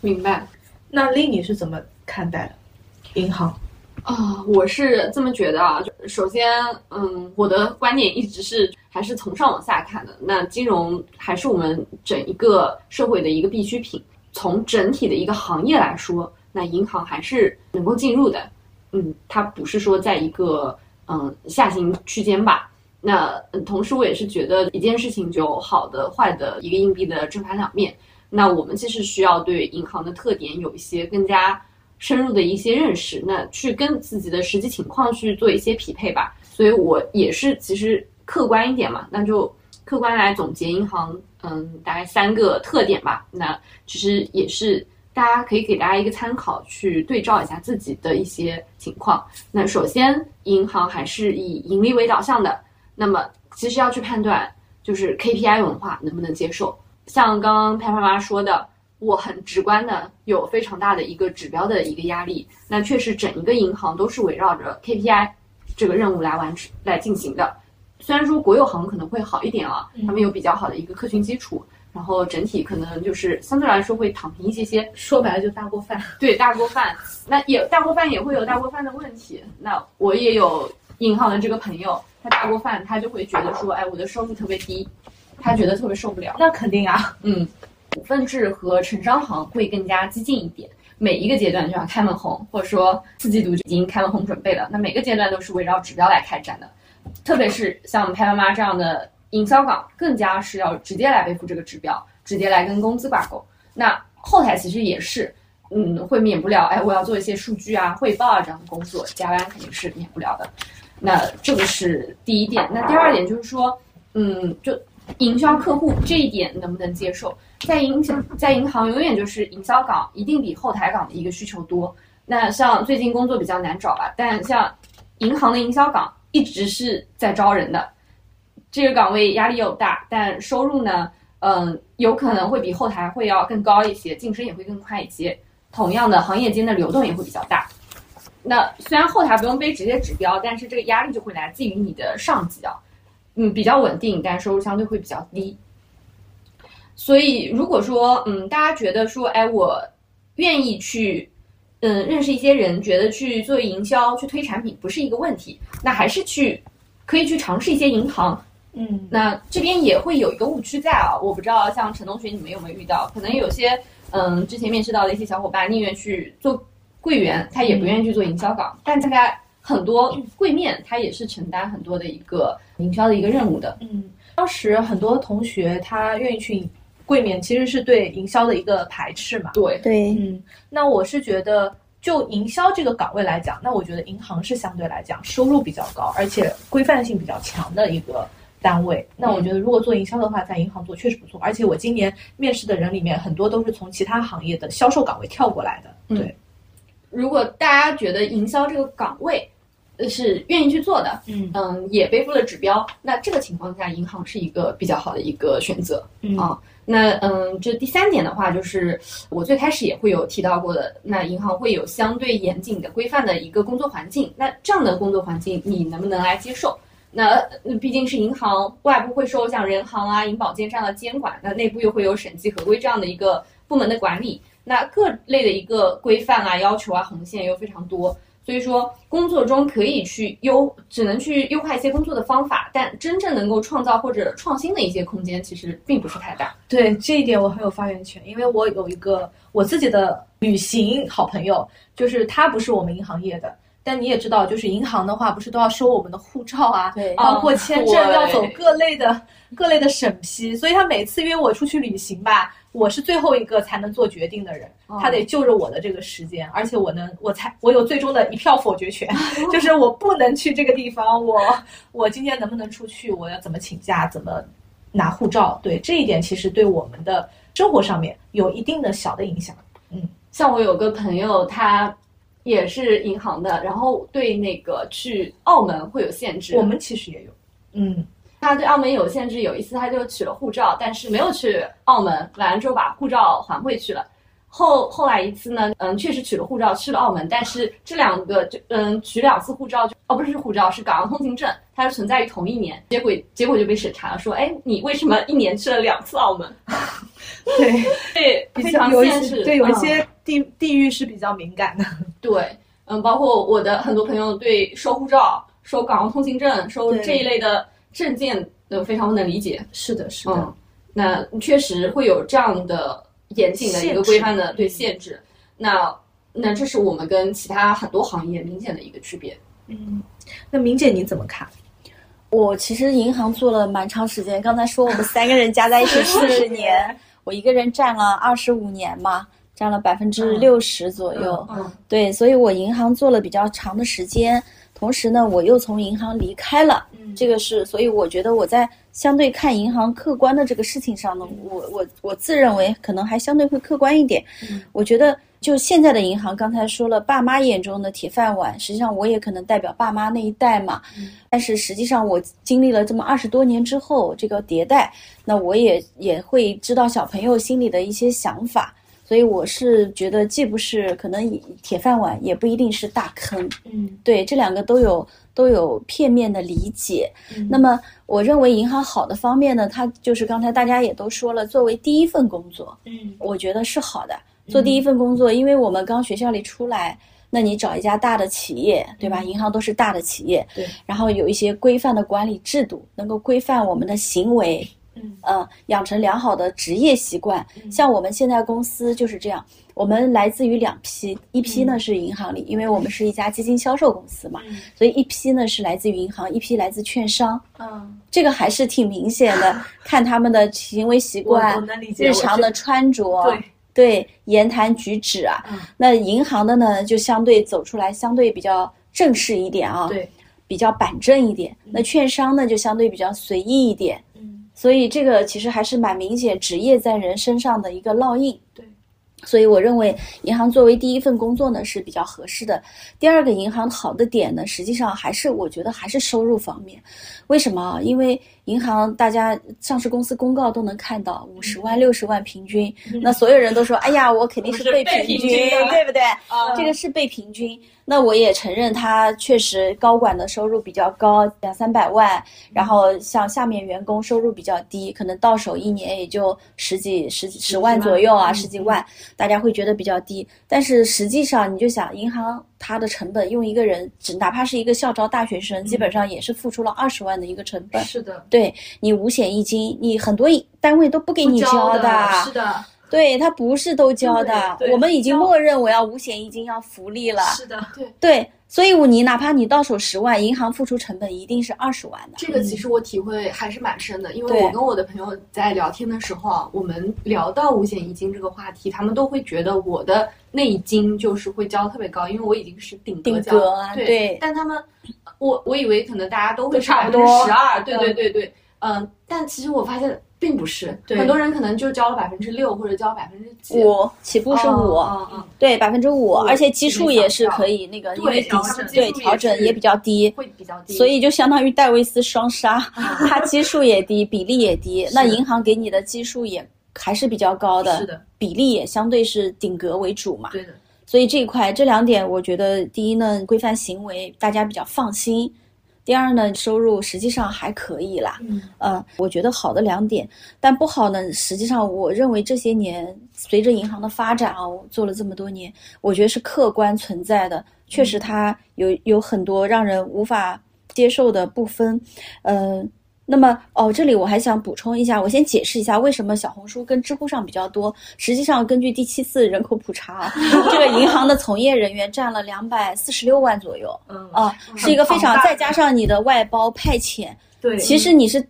Speaker 1: 明白。
Speaker 3: 那丽你是怎么看待的？银行，
Speaker 1: 啊，我是这么觉得啊。就首先，嗯，我的观点一直是还是从上往下看的。那金融还是我们整一个社会的一个必需品。从整体的一个行业来说，那银行还是能够进入的。嗯，它不是说在一个嗯下行区间吧。那同时，我也是觉得一件事情就好的、坏的一个硬币的正反两面。那我们其实需要对银行的特点有一些更加深入的一些认识，那去跟自己的实际情况去做一些匹配吧。所以我也是其实客观一点嘛，那就客观来总结银行，嗯，大概三个特点吧。那其实也是大家可以给大家一个参考，去对照一下自己的一些情况。那首先，银行还是以盈利为导向的，那么其实要去判断，就是 KPI 文化能不能接受。像刚刚拍拍妈说的，我很直观的有非常大的一个指标的一个压力。那确实，整一个银行都是围绕着 KPI 这个任务来完成来进行的。虽然说国有行可能会好一点啊，他们有比较好的一个客群基础，然后整体可能就是相对来说会躺平一些些。
Speaker 3: 说白了就大锅饭。
Speaker 1: 对大锅饭，那也大锅饭也会有大锅饭的问题。那我也有银行的这个朋友，他大锅饭他就会觉得说，哎，我的收入特别低，他觉得特别受不了。
Speaker 3: 那肯定啊，
Speaker 1: 嗯，股份制和城商行会更加激进一点，每一个阶段就要开门红，或者说四季度就已经开门红准备了。那每个阶段都是围绕指标来开展的，特别是像我们拍妈妈这样的营销岗，更加是要直接来背负这个指标，直接来跟工资挂钩。那后台其实也是，嗯，会免不了，哎，我要做一些数据啊、汇报啊这样的工作，加班肯定是免不了的。那这个是第一点。那第二点就是说，嗯，就营销客户这一点能不能接受？在银在银行永远就是营销岗一定比后台岗的一个需求多。那像最近工作比较难找吧，但像银行的营销岗一直是在招人的，这个岗位压力又大，但收入呢，嗯，有可能会比后台会要更高一些，晋升也会更快一些。同样的，行业间的流动也会比较大。那虽然后台不用背直接指标，但是这个压力就会来自于你的上级啊，嗯，比较稳定，但收入相对会比较低。所以如果说，嗯，大家觉得说，哎，我愿意去，嗯，认识一些人，觉得去做营销、去推产品不是一个问题，那还是去可以去尝试一些银行。
Speaker 3: 嗯，
Speaker 1: 那这边也会有一个误区在啊，我不知道像陈同学你们有没有遇到，可能有些，嗯，之前面试到的一些小伙伴宁愿去做。柜员他也不愿意去做营销岗，但大概很多柜面他也是承担很多的一个营销的一个任务的。
Speaker 3: 嗯，当时很多同学他愿意去柜面，其实是对营销的一个排斥嘛。
Speaker 1: 对
Speaker 2: 对，
Speaker 3: 嗯，那我是觉得就营销这个岗位来讲，那我觉得银行是相对来讲收入比较高，而且规范性比较强的一个单位。那我觉得如果做营销的话，在银行做确实不错。而且我今年面试的人里面，很多都是从其他行业的销售岗位跳过来的。对。
Speaker 1: 如果大家觉得营销这个岗位，呃是愿意去做的，
Speaker 3: 嗯
Speaker 1: 嗯，也背负了指标，那这个情况下，银行是一个比较好的一个选择啊。那嗯，这第三点的话，就是我最开始也会有提到过的，那银行会有相对严谨的规范的一个工作环境，那这样的工作环境你能不能来接受？那毕竟是银行，外部会受像人行啊、银保监这样的监管，那内部又会有审计合规这样的一个部门的管理。那各类的一个规范啊、要求啊、红线又非常多，所以说工作中可以去优，只能去优化一些工作的方法，但真正能够创造或者创新的一些空间，其实并不是太大。
Speaker 3: 对这一点我很有发言权，因为我有一个我自己的旅行好朋友，就是他不是我们银行业的。但你也知道，就是银行的话，不是都要收我们的护照啊，
Speaker 2: 对，
Speaker 3: 包括签证要走各类的各类的审批，所以他每次约我出去旅行吧，我是最后一个才能做决定的人，他得就着我的这个时间，而且我能，我才我有最终的一票否决权，就是我不能去这个地方，我我今天能不能出去，我要怎么请假，怎么拿护照，对这一点其实对我们的生活上面有一定的小的影响。
Speaker 1: 嗯，像我有个朋友，他。也是银行的，然后对那个去澳门会有限制。
Speaker 3: 我们其实也有，
Speaker 1: 嗯，他对澳门有限制。有一次他就取了护照，但是没有去澳门，完了之后把护照还回去了。后后来一次呢，嗯，确实取了护照去了澳门，但是这两个就嗯取两次护照就哦不是护照是港澳通行证，它是存在于同一年，结果结果就被审查了，说哎你为什么一年去了两次澳门？
Speaker 3: 对
Speaker 1: 对，非常限制，
Speaker 3: 对有一些地地域是比较敏感的。
Speaker 1: 对，嗯，包括我的很多朋友对收护照、收港澳通行证、收这一类的证件都非常不能理解。
Speaker 3: 是的，是的，
Speaker 1: 那确实会有这样的。严谨的一个规范的对限制，那那这是我们跟其他很多行业明显的一个区别。
Speaker 3: 嗯，那明姐你怎么看？
Speaker 2: 我其实银行做了蛮长时间，刚才说我们三个人加在一起四十年，我一个人占了二十五年嘛，占了百分之六十左右。
Speaker 1: 嗯，
Speaker 2: 对，所以我银行做了比较长的时间，同时呢，我又从银行离开了。嗯，这个是，所以我觉得我在。相对看银行客观的这个事情上呢，我我我自认为可能还相对会客观一点。我觉得就现在的银行，刚才说了，爸妈眼中的铁饭碗，实际上我也可能代表爸妈那一代嘛。但是实际上我经历了这么二十多年之后，这个迭代，那我也也会知道小朋友心里的一些想法。所以我是觉得，既不是可能铁饭碗，也不一定是大坑。
Speaker 3: 嗯，
Speaker 2: 对，这两个都有都有片面的理解。那么，我认为银行好的方面呢，它就是刚才大家也都说了，作为第一份工作，
Speaker 3: 嗯，
Speaker 2: 我觉得是好的。做第一份工作，因为我们刚学校里出来，那你找一家大的企业，对吧？银行都是大的企业，
Speaker 3: 对，
Speaker 2: 然后有一些规范的管理制度，能够规范我们的行为。
Speaker 3: 嗯，
Speaker 2: 呃，养成良好的职业习惯，像我们现在公司就是这样。我们来自于两批，一批呢是银行里，因为我们是一家基金销售公司嘛，所以一批呢是来自于银行，一批来自券商。
Speaker 3: 嗯，
Speaker 2: 这个还是挺明显的，看他们的行为习惯、日常的穿着，
Speaker 3: 对
Speaker 2: 对，言谈举止啊。那银行的呢，就相对走出来，相对比较正式一点啊，
Speaker 3: 对，
Speaker 2: 比较板正一点。那券商呢，就相对比较随意一点。所以这个其实还是蛮明显，职业在人身上的一个烙印。
Speaker 3: 对，
Speaker 2: 所以我认为银行作为第一份工作呢是比较合适的。第二个银行好的点呢，实际上还是我觉得还是收入方面。为什么？因为银行大家上市公司公告都能看到五十万、六十万平均，那所有人都说，哎呀，我肯定是被平均，对不对？这个是被平均。那我也承认，他确实高管的收入比较高，两三百万，然后像下面员工收入比较低，可能到手一年也就十几、十十万左右啊，十几万，大家会觉得比较低。但是实际上，你就想，银行它的成本用一个人，只哪怕是一个校招大学生，基本上也是付出了二十万的一个成本。
Speaker 3: 是的，
Speaker 2: 对你五险一金，你很多单位都不给你
Speaker 3: 交
Speaker 2: 的。
Speaker 3: 是的。
Speaker 2: 对他不是都交的，我们已经默认我要五险一金要福利了。
Speaker 3: 是的，
Speaker 1: 对
Speaker 2: 对，所以你哪怕你到手十万，银行付出成本一定是二十万的。
Speaker 1: 这个其实我体会还是蛮深的，因为我跟我的朋友在聊天的时候啊，我们聊到五险一金这个话题，他们都会觉得我的那一金就是会交特别高，因为我已经是顶
Speaker 2: 顶
Speaker 1: 格
Speaker 2: 啊。
Speaker 1: 对，但他们，我我以为可能大家都会
Speaker 2: 差不多
Speaker 1: 十二，对对对对，嗯，但其实我发现。并不是，很多人可能就交了百分之六或者交百分之
Speaker 2: 五，起步是五，对百分之五，而且基数也是可以那个，因为对调整也比较低，
Speaker 1: 会比较低，
Speaker 2: 所以就相当于戴维斯双杀，它基数也低，比例也低，那银行给你的基数也还是比较高的，
Speaker 3: 是的，
Speaker 2: 比例也相对是顶格为主嘛，
Speaker 3: 对的，
Speaker 2: 所以这一块这两点，我觉得第一呢，规范行为，大家比较放心。第二呢，收入实际上还可以啦，
Speaker 3: 嗯，
Speaker 2: 呃，我觉得好的两点，但不好呢，实际上我认为这些年随着银行的发展啊，我做了这么多年，我觉得是客观存在的，确实它有有很多让人无法接受的部分，嗯。那么哦，这里我还想补充一下，我先解释一下为什么小红书跟知乎上比较多。实际上，根据第七次人口普查，这个银行的从业人员占了两百四十六万左右。
Speaker 3: 嗯
Speaker 2: 啊，是一个非常再加上你的外包派遣，
Speaker 3: 对，
Speaker 2: 其实你是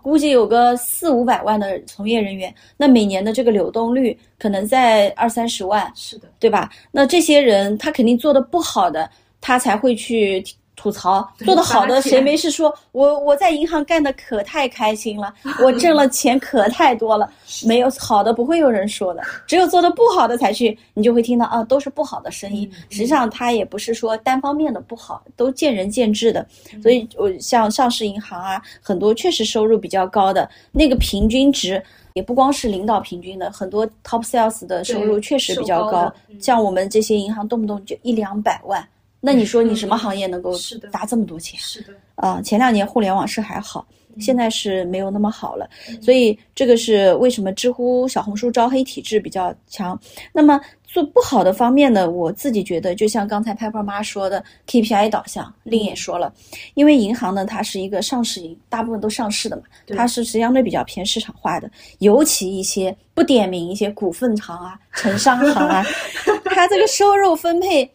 Speaker 2: 估计有个四五百万的从业人员，那每年的这个流动率可能在二三十万，
Speaker 3: 是的，
Speaker 2: 对吧？那这些人他肯定做的不好的，他才会去。吐槽做的好的谁没事说？我我在银行干的可太开心了，我挣了钱可太多了。没有好的不会有人说的，只有做的不好的才去，你就会听到啊，都是不好的声音。实际上它也不是说单方面的不好，都见仁见智的。所以，我像上市银行啊，很多确实收入比较高的那个平均值，也不光是领导平均的，很多 top sales 的收入确实比较高。像我们这些银行，动不动就一两百万。那你说你什么行业能够砸这么多钱？
Speaker 3: 是的，
Speaker 2: 啊，前两年互联网是还好，现在是没有那么好了，所以这个是为什么知乎、小红书招黑体质比较强。那么做不好的方面呢，我自己觉得，就像刚才 Pepper 妈说的，KPI 导向，另也说了，因为银行呢，它是一个上市银，大部分都上市的嘛，它是是相对比较偏市场化的，尤其一些不点名一些股份行啊、城商行啊，它这个收入分配。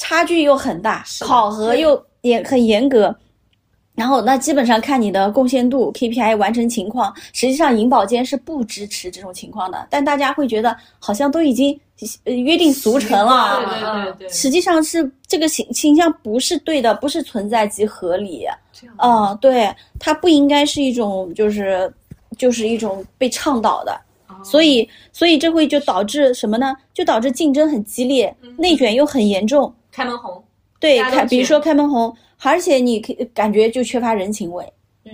Speaker 2: 差距又很大，考核又也很严格，然后那基本上看你的贡献度、KPI 完成情况。实际上银保监是不支持这种情况的，但大家会觉得好像都已经约定俗成了。
Speaker 1: 对对对，
Speaker 2: 实际上是这个形倾向不是对的，不是存在即合理。啊，对，它不应该是一种就是就是一种被倡导的。所以所以这会就导致什么呢？就导致竞争很激烈，内卷又很严重。
Speaker 1: 开门红，
Speaker 2: 对，开比如说开门红，而且你可感觉就缺乏人情味，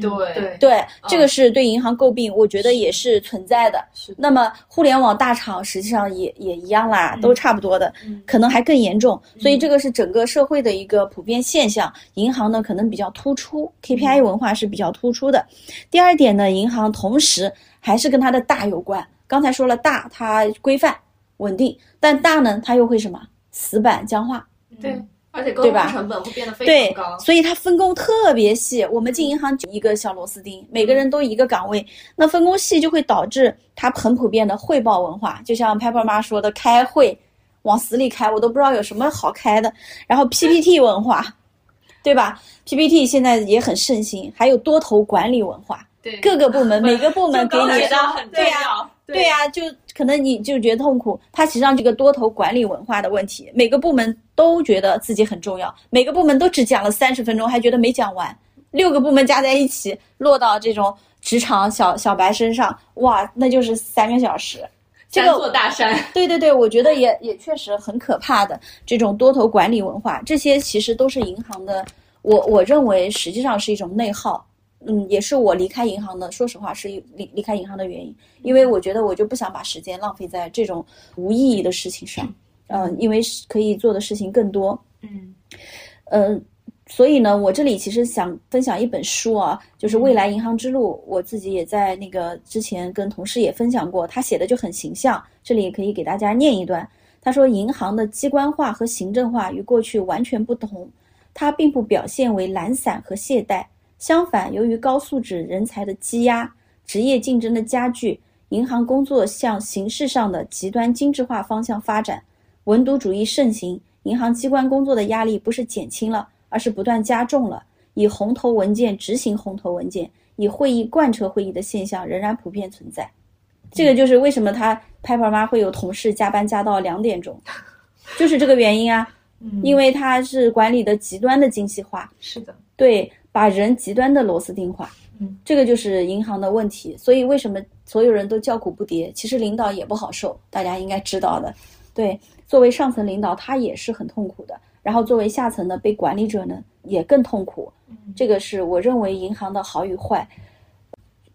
Speaker 1: 对。
Speaker 3: 对。
Speaker 2: 对，这个是对银行诟病，我觉得也是。存在的。那么互联网大厂实际上也也一样啦，都差不多的，可能还更严重。所以这个是整个社会的一个普遍现象，银行呢可能比较突出，KPI 文化是比较突出的。第二点呢，银行同时还是跟它的大有关。刚才说了大，它规范稳定，但大呢，它又会什么？死板僵化。
Speaker 1: 对，而且沟通成本会变得非常高，
Speaker 2: 所以它分工特别细。我们进银行就一个小螺丝钉，每个人都一个岗位，那分工细就会导致它很普遍的汇报文化。就像 Pepper 妈说的，开会往死里开，我都不知道有什么好开的。然后 PPT 文化，对吧？PPT 现在也很盛行，还有多头管理文化，
Speaker 1: 对
Speaker 2: 各个部门 每个部门给你
Speaker 1: 对
Speaker 2: 呀。对呀，就可能你就觉得痛苦，它实际上这个多头管理文化的问题，每个部门都觉得自己很重要，每个部门都只讲了三十分钟，还觉得没讲完，六个部门加在一起落到这种职场小小白身上，哇，那就是三个小时，这个
Speaker 1: 三座大山。
Speaker 2: 对对对，我觉得也也确实很可怕的这种多头管理文化，这些其实都是银行的，我我认为实际上是一种内耗。嗯，也是我离开银行的，说实话是离离开银行的原因，因为我觉得我就不想把时间浪费在这种无意义的事情上，嗯、因为是可以做的事情更多。
Speaker 3: 嗯
Speaker 2: 呃，所以呢，我这里其实想分享一本书啊，就是《未来银行之路》，我自己也在那个之前跟同事也分享过，他写的就很形象，这里也可以给大家念一段。他说，银行的机关化和行政化与过去完全不同，它并不表现为懒散和懈怠，相反，由于高素质人才的积压、职业竞争的加剧，银行工作向形式上的极端精致化方向发展，文牍主义盛行，银行机关工作的压力不是减轻了，而是不断加重了。以红头文件执行红头文件，以会议贯彻会议的现象仍然普遍存在。这个就是为什么他 Pepper 妈会有同事加班加到两点钟，就是这个原因啊。
Speaker 3: 嗯，
Speaker 2: 因为它是管理的极端的精细化，
Speaker 3: 是的，
Speaker 2: 对，把人极端的螺丝钉化，
Speaker 3: 嗯，
Speaker 2: 这个就是银行的问题。所以为什么所有人都叫苦不迭？其实领导也不好受，大家应该知道的。对，作为上层领导，他也是很痛苦的。然后作为下层的被管理者呢，也更痛苦。这个是我认为银行的好与坏。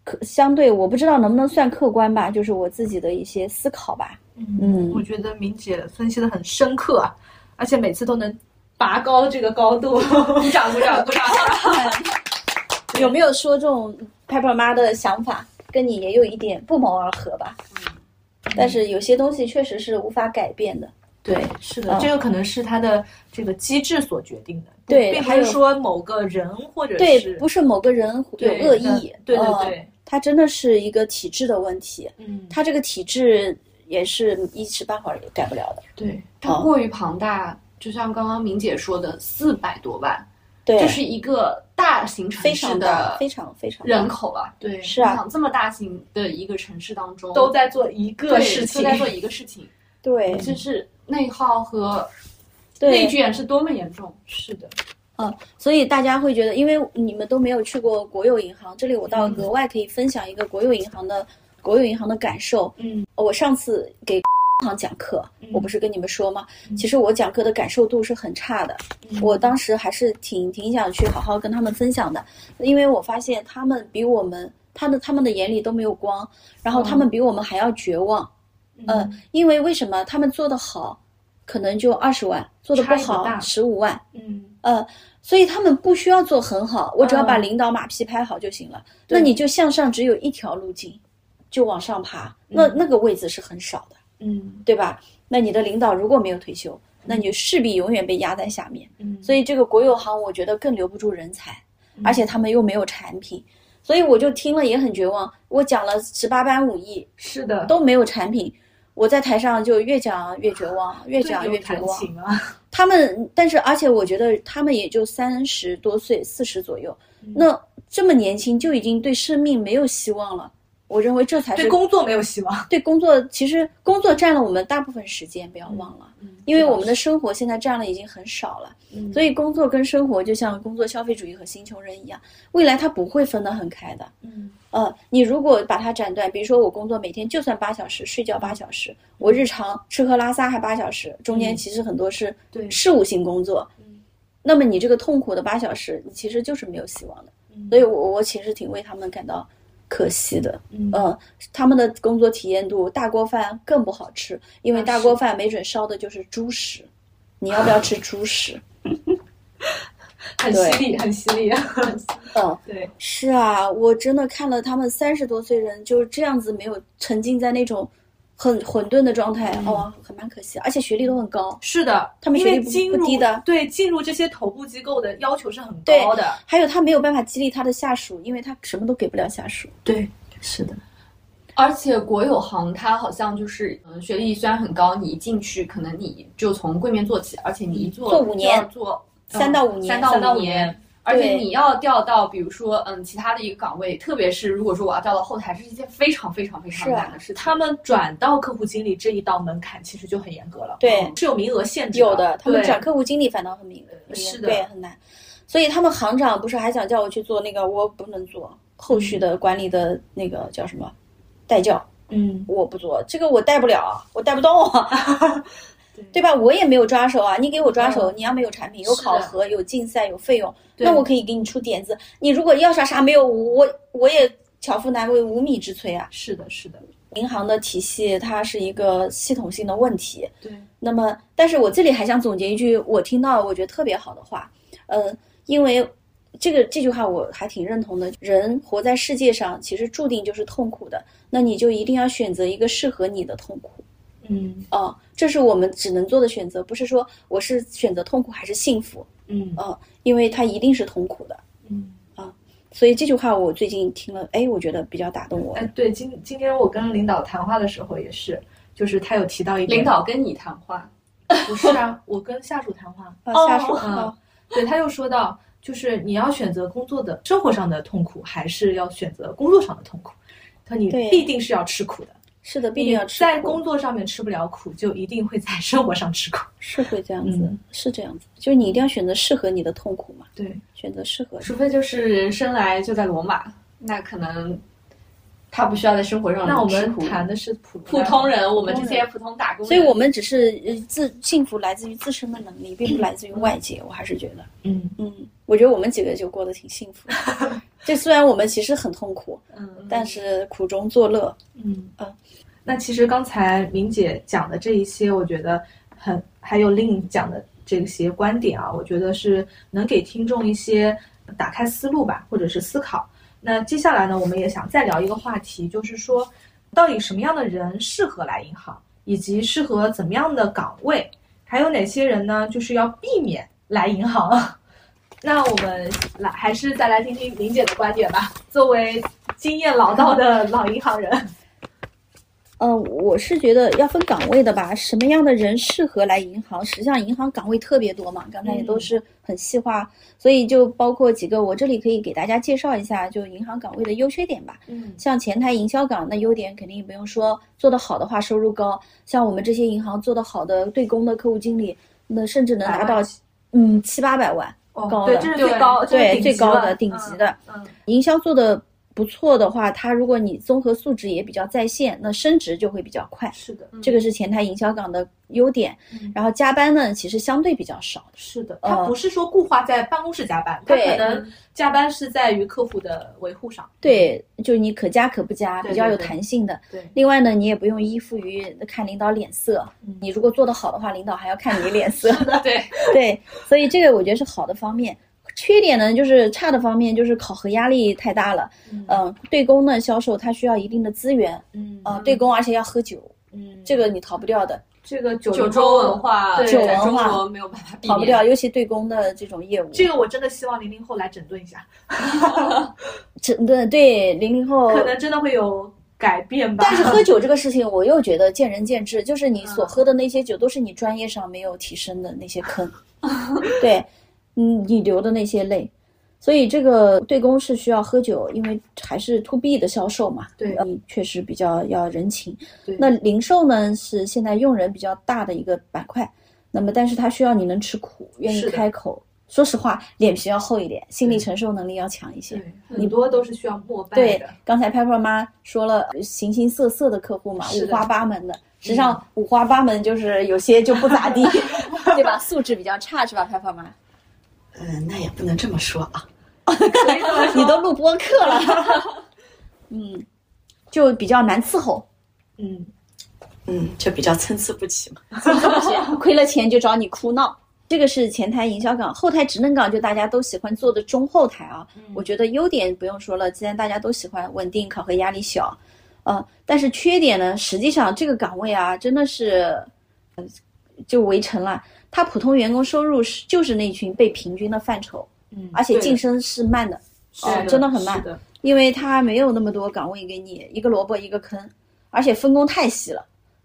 Speaker 2: 可相对，我不知道能不能算客观吧，就是我自己的一些思考吧。嗯
Speaker 3: 我觉得明姐分析的很深刻啊，而且每次都能拔高这个高度。
Speaker 1: 鼓掌鼓掌鼓掌！
Speaker 2: 有没有说这种 Pepper 妈的想法跟你也有一点不谋而合吧？嗯但是有些东西确实是无法改变的。
Speaker 3: 对，是的，
Speaker 2: 嗯
Speaker 3: 这个可能是他的这个机制所决定的，
Speaker 2: 对
Speaker 3: 并不是说某个人或者
Speaker 2: 对，
Speaker 3: 是
Speaker 2: 不是某个人有恶意，
Speaker 3: 那对对
Speaker 2: 呃
Speaker 3: 对，
Speaker 2: 它真的是一个体制的问题。
Speaker 3: 嗯，
Speaker 2: 他这个体制也是一时半会儿也改不了的。
Speaker 3: 对，
Speaker 1: 他过于庞大，就像刚刚明姐说的，四百多万，
Speaker 2: 对，
Speaker 1: 这是一个大型城市
Speaker 2: 常，
Speaker 1: 的
Speaker 2: 非常非常
Speaker 1: 人口啊。
Speaker 3: 对，
Speaker 2: 是啊
Speaker 1: 这么大型的一个城市当中，
Speaker 3: 都在做一个事情，
Speaker 1: 都在做一个事情，
Speaker 2: 对
Speaker 1: 就是内耗和内卷是多么严重。
Speaker 3: 是的，嗯
Speaker 2: 所以大家会觉得，因为你们都没有去过国有银行，这里我倒额外可以分享一个国有银行的国有银行的感受。
Speaker 3: 嗯
Speaker 2: 我上次给银行讲课，
Speaker 3: 嗯。
Speaker 2: 我不是跟你们说吗？其实我讲课的感受度是很差的，我当时还是挺挺想去好好跟他们分享的，因为我发现他们比我们，他的他们的眼里都没有光，然后他们比我们还要绝望。嗯，因为为什么他们做得好，可能就二十万，做得不好十五万，
Speaker 3: 嗯。
Speaker 2: 呃，所以他们不需要做很好，我只要把
Speaker 3: 嗯
Speaker 2: 领导马屁拍好就行了。
Speaker 3: 对。
Speaker 2: 那你就向上只有一条路径，就往上爬，那那个位置是很少的，
Speaker 3: 嗯
Speaker 2: 对吧？那你的领导如果没有退休，那你就势必永远被压在下面。
Speaker 3: 嗯，
Speaker 2: 所以这个国有行，我觉得更留不住人才，而且他们又没有产品，所以我就听了也很绝望。我讲了十八般武艺
Speaker 3: 是的，
Speaker 2: 都没有产品，我在台上就越讲越绝望，越讲越绝望。
Speaker 3: 啊，
Speaker 2: 他们，但是而且我觉得他们也就三十多岁、四十左右，
Speaker 3: 嗯
Speaker 2: 那这么年轻就已经对生命没有希望了。我认为这才是
Speaker 3: 对工作没有希望，
Speaker 2: 对工作，其实工作占了我们大部分时间，不要忘了，因为我们的生活现在占了已经很少了。
Speaker 3: 嗯
Speaker 2: 所以工作跟生活就像工作消费主义和新穷人一样，未来它不会分得很开的。
Speaker 3: 嗯
Speaker 2: 呃，你如果把它斩断，比如说我工作每天就算八小时，睡觉八小时，我日常吃喝拉撒还八小时，中间
Speaker 3: 嗯
Speaker 2: 其实很多是事务性工作。
Speaker 3: 嗯
Speaker 2: 那么你这个痛苦的八小时，你其实就是没有希望的。
Speaker 3: 嗯
Speaker 2: 所以我我其实挺为他们感到可惜的。
Speaker 3: 嗯
Speaker 2: 呃，他们的工作体验度，大锅饭更不好吃，因为大锅饭没准烧的就是猪食。你要不要吃猪食？
Speaker 3: 很犀利，很犀利，
Speaker 2: 嗯，
Speaker 3: 对，
Speaker 2: 是啊，我真的看了他们三十多岁人就是这样子，没有沉浸在那种很混沌的状态，
Speaker 3: 嗯
Speaker 2: 哦，很蛮可惜，而且学历都很高。
Speaker 3: 是的，
Speaker 2: 他们学历不低的
Speaker 3: 对进入这些头部机构的要求是很高的，
Speaker 2: 还有他没有办法激励他的下属，因为他什么都给不了下属。
Speaker 3: 对，是的，
Speaker 1: 而且国有行它好像就是，嗯，学历虽然很高，你一进去可能你就从柜面做起，而且你一做
Speaker 2: 做五年
Speaker 1: 做
Speaker 2: 三到五年
Speaker 1: 三到
Speaker 3: 五
Speaker 1: 年。而且你要调到，比如说，嗯，其他的一个岗位，特别是如果说我要调到后台，这是一件非常非常非常难的事情。
Speaker 3: 他们转到客户经理这一道门槛其实就很严格了，
Speaker 2: 对
Speaker 3: 嗯是有名额限制
Speaker 2: 有的，他们转客户经理反倒很明，
Speaker 3: 是的
Speaker 2: 对，很难。所以他们行长不是还想叫我去做那个，我不能做后续的管理的那个叫什么代教，
Speaker 3: 嗯，
Speaker 2: 我不做这个，我带不了，我带不动啊，
Speaker 3: 对
Speaker 2: 对吧？我也没有抓手啊，你给我抓手，
Speaker 3: 嗯
Speaker 2: 你要没有产品，有考核，有竞赛，有费用，那我可以给你出点子。你如果要啥啥没有，我我也巧妇难为无米之炊啊。
Speaker 3: 是的，是的，
Speaker 2: 银行的体系它是一个系统性的问题，
Speaker 3: 对，
Speaker 2: 那么，但是我这里还想总结一句我听到我觉得特别好的话，嗯，因为这个这句话我还挺认同的。人活在世界上，其实注定就是痛苦的，那你就一定要选择一个适合你的痛苦
Speaker 3: 嗯
Speaker 2: 哦、这是我们只能做的选择，不是说我是选择痛苦还是幸福，
Speaker 3: 嗯
Speaker 2: 哦，因为它一定是痛苦的。
Speaker 3: 嗯啊。
Speaker 2: 所以这句话我最近听了，哎，我觉得比较打动我。
Speaker 3: 哎，对，今今天我跟领导谈话的时候也是，就是他有提到一点，
Speaker 1: 领导跟你谈话，
Speaker 3: 不是啊，我跟下属谈话，
Speaker 2: 啊，下属
Speaker 3: 对，他又说到，就是你要选择工作的生活上的痛苦，还是要选择工作上的痛苦？他说你必定是要吃苦的，
Speaker 2: 是的，必
Speaker 3: 你
Speaker 2: 定要吃
Speaker 3: 在工作上面吃不了苦，就一定会在生活上吃苦。
Speaker 2: 是会这样子，
Speaker 3: 嗯
Speaker 2: 是这样子，就是你一定要选择适合你的痛苦嘛，
Speaker 3: 对，
Speaker 2: 选择适合。
Speaker 1: 除非就是人生来就在罗马，那可能他不需要在生活上
Speaker 3: 那我们谈的是普
Speaker 1: 普通人，我们这些普通打工人，
Speaker 2: 所以我们只是呃自幸福来自于自身的能力，并不来自于外界。我还是觉得，
Speaker 3: 嗯
Speaker 2: 嗯，我觉得我们几个就过得挺幸福的。这虽然我们其实很痛苦，
Speaker 3: 嗯
Speaker 2: 但是苦中作乐。
Speaker 3: 嗯
Speaker 2: 嗯
Speaker 3: 那其实刚才明姐讲的这一些，我觉得很还有令讲的这些观点啊，我觉得是能给听众一些打开思路吧，或者是思考。那接下来呢，我们也想再聊一个话题，就是说，到底什么样的人适合来银行，以及适合怎么样的岗位，还有哪些人呢，就是要避免来银行。那我们来还是再来听听林姐的观点吧，作为经验老道的老银行人。
Speaker 2: 呃，我是觉得要分岗位的吧，什么样的人适合来银行？实际上银行岗位特别多嘛，刚才也都是很细化，所以就包括几个，我这里可以给大家介绍一下，就银行岗位的优缺点吧。
Speaker 3: 嗯
Speaker 2: 像前台营销岗，那优点肯定不用说，做得好的话收入高。像我们这些银行做得好的对公的客户经理，那甚至能达到嗯七八百万。
Speaker 3: 哦，
Speaker 2: 高的
Speaker 3: 对，这是最高，
Speaker 2: 对最高的顶级的。
Speaker 3: 嗯
Speaker 2: 营销做的不错的话，它如果你综合素质也比较在线，那升职就会比较快
Speaker 3: 嗯，。是的，
Speaker 2: 这个是前台营销岗的优点。
Speaker 3: 嗯
Speaker 2: 然后加班呢，其实相对比较少。
Speaker 3: 是的，
Speaker 2: 呃
Speaker 3: 他不是说固化在办公室加班，他
Speaker 2: 对
Speaker 3: 可能加班是在于客户的维护上。
Speaker 2: 对，就你可加可不加，比较有弹性的。
Speaker 3: 对，
Speaker 2: 另外呢，你也不用依附于看领导脸色。
Speaker 3: 嗯
Speaker 2: 你如果做得好的话，领导还要看你脸色。
Speaker 1: 对，
Speaker 2: 对，所以这个我觉得是好的方面。缺点呢，就是差的方面，就是考核压力太大了。
Speaker 3: 嗯
Speaker 2: 嗯，对公呢，销售它需要一定的资源，
Speaker 3: 嗯
Speaker 2: 呃，对公而且要喝酒，
Speaker 3: 嗯，
Speaker 2: 这个你逃不掉的，
Speaker 3: 这个九
Speaker 1: 九州文化
Speaker 3: 对
Speaker 1: 在中
Speaker 2: 九文化
Speaker 1: 没有办法，
Speaker 2: 逃不掉，尤其对公的这种业务。
Speaker 3: 这个我真的希望零零后来整顿一下，
Speaker 2: 整顿对零零后，
Speaker 3: 可能真的会有改变吧。
Speaker 2: 但是喝 酒这个事情，我又觉得见仁见智，就是你所
Speaker 3: 嗯
Speaker 2: 喝的那些酒，都是你专业上没有提升的那些坑，对，嗯，你流的那些泪。所以这个对公是需要喝酒，因为还是 to B 的销售嘛，
Speaker 3: 对
Speaker 2: 确实比较要人情。
Speaker 3: 对
Speaker 2: 那零售呢是现在用人比较大的一个板块，那么但是它需要你能吃苦，愿意开口。说实话，脸皮要厚一点，心理承受能力要强一些。
Speaker 3: 很多都是需要默拜
Speaker 2: 对
Speaker 3: 的。，
Speaker 2: 刚才 Pepper 妈说了，形形色色的客户嘛，五花八门的。实际上，五花八门就是有些就不咋地，对吧？素质比较差是吧，Pepper 妈？
Speaker 4: 嗯，那也不能这么说啊。
Speaker 2: 你都录播客了，嗯，就比较难伺候，
Speaker 3: 嗯，
Speaker 4: 嗯，就比较参差不齐嘛。
Speaker 2: 亏了钱就找你哭闹。这个是前台营销岗，后台职能岗就大家都喜欢做的中后台啊。
Speaker 3: 嗯
Speaker 2: 我觉得优点不用说了，既然大家都喜欢，稳定，考核压力小，呃，但是缺点呢，实际上这个岗位啊，真的是，呃就围城了。他普通员工收入是就是那群被平均的范畴，
Speaker 3: 嗯
Speaker 2: 而且晋升是慢的，
Speaker 3: 是
Speaker 2: 哦真的很慢，因为他没有那么多岗位给你，一个萝卜一个坑，而且分工太细了，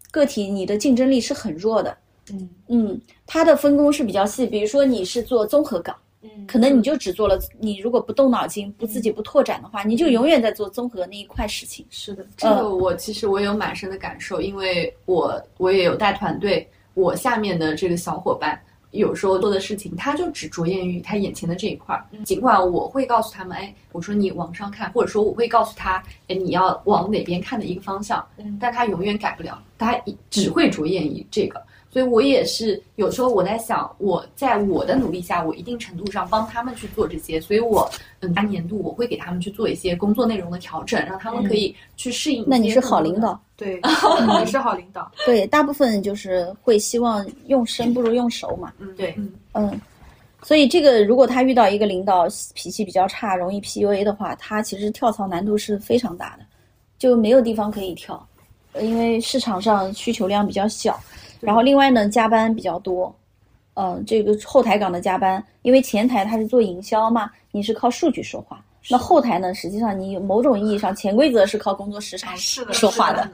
Speaker 2: 个体你的竞争力是很弱的。
Speaker 3: 嗯。
Speaker 2: 嗯，他的分工是比较细，比如说你是做综合岗，
Speaker 3: 嗯，
Speaker 2: 可能你就只做了，你如果不动脑筋，不自己不拓展的话，你就永远在做综合那一块事情。
Speaker 3: 是的，
Speaker 1: 这个我其实我有蛮深的感受，因为我我也有带团队，我下面的这个小伙伴有时候做的事情，他就只着眼于他眼前的这一块儿。尽管我会告诉他们，哎，我说你往上看，或者说我会告诉他，哎，你要往哪边看的一个方向，
Speaker 3: 嗯
Speaker 1: 但他永远改不了，他只会着眼于这个。所以我也是有时候我在想，我在我的努力下，我一定程度上帮他们去做这些，所以我嗯，按年度我会给他们去做一些工作内容的调整，让他们可以去适应。
Speaker 2: 那你是好领导，
Speaker 3: 对，你是好领导。
Speaker 2: 对，大部分就是会希望用生不如用熟嘛。
Speaker 1: 嗯，
Speaker 3: 对，
Speaker 1: 嗯，
Speaker 2: 嗯，所以这个如果他遇到一个领导脾气比较差、容易 PUA 的话，他其实跳槽难度是非常大的，就没有地方可以跳，呃因为市场上需求量比较小，然后另外呢加班比较多，嗯、这个后台岗的加班，因为前台他是做营销嘛，你是靠数据说话。那后台呢？实际上，你某种意义上潜规则是靠工作时长说话的。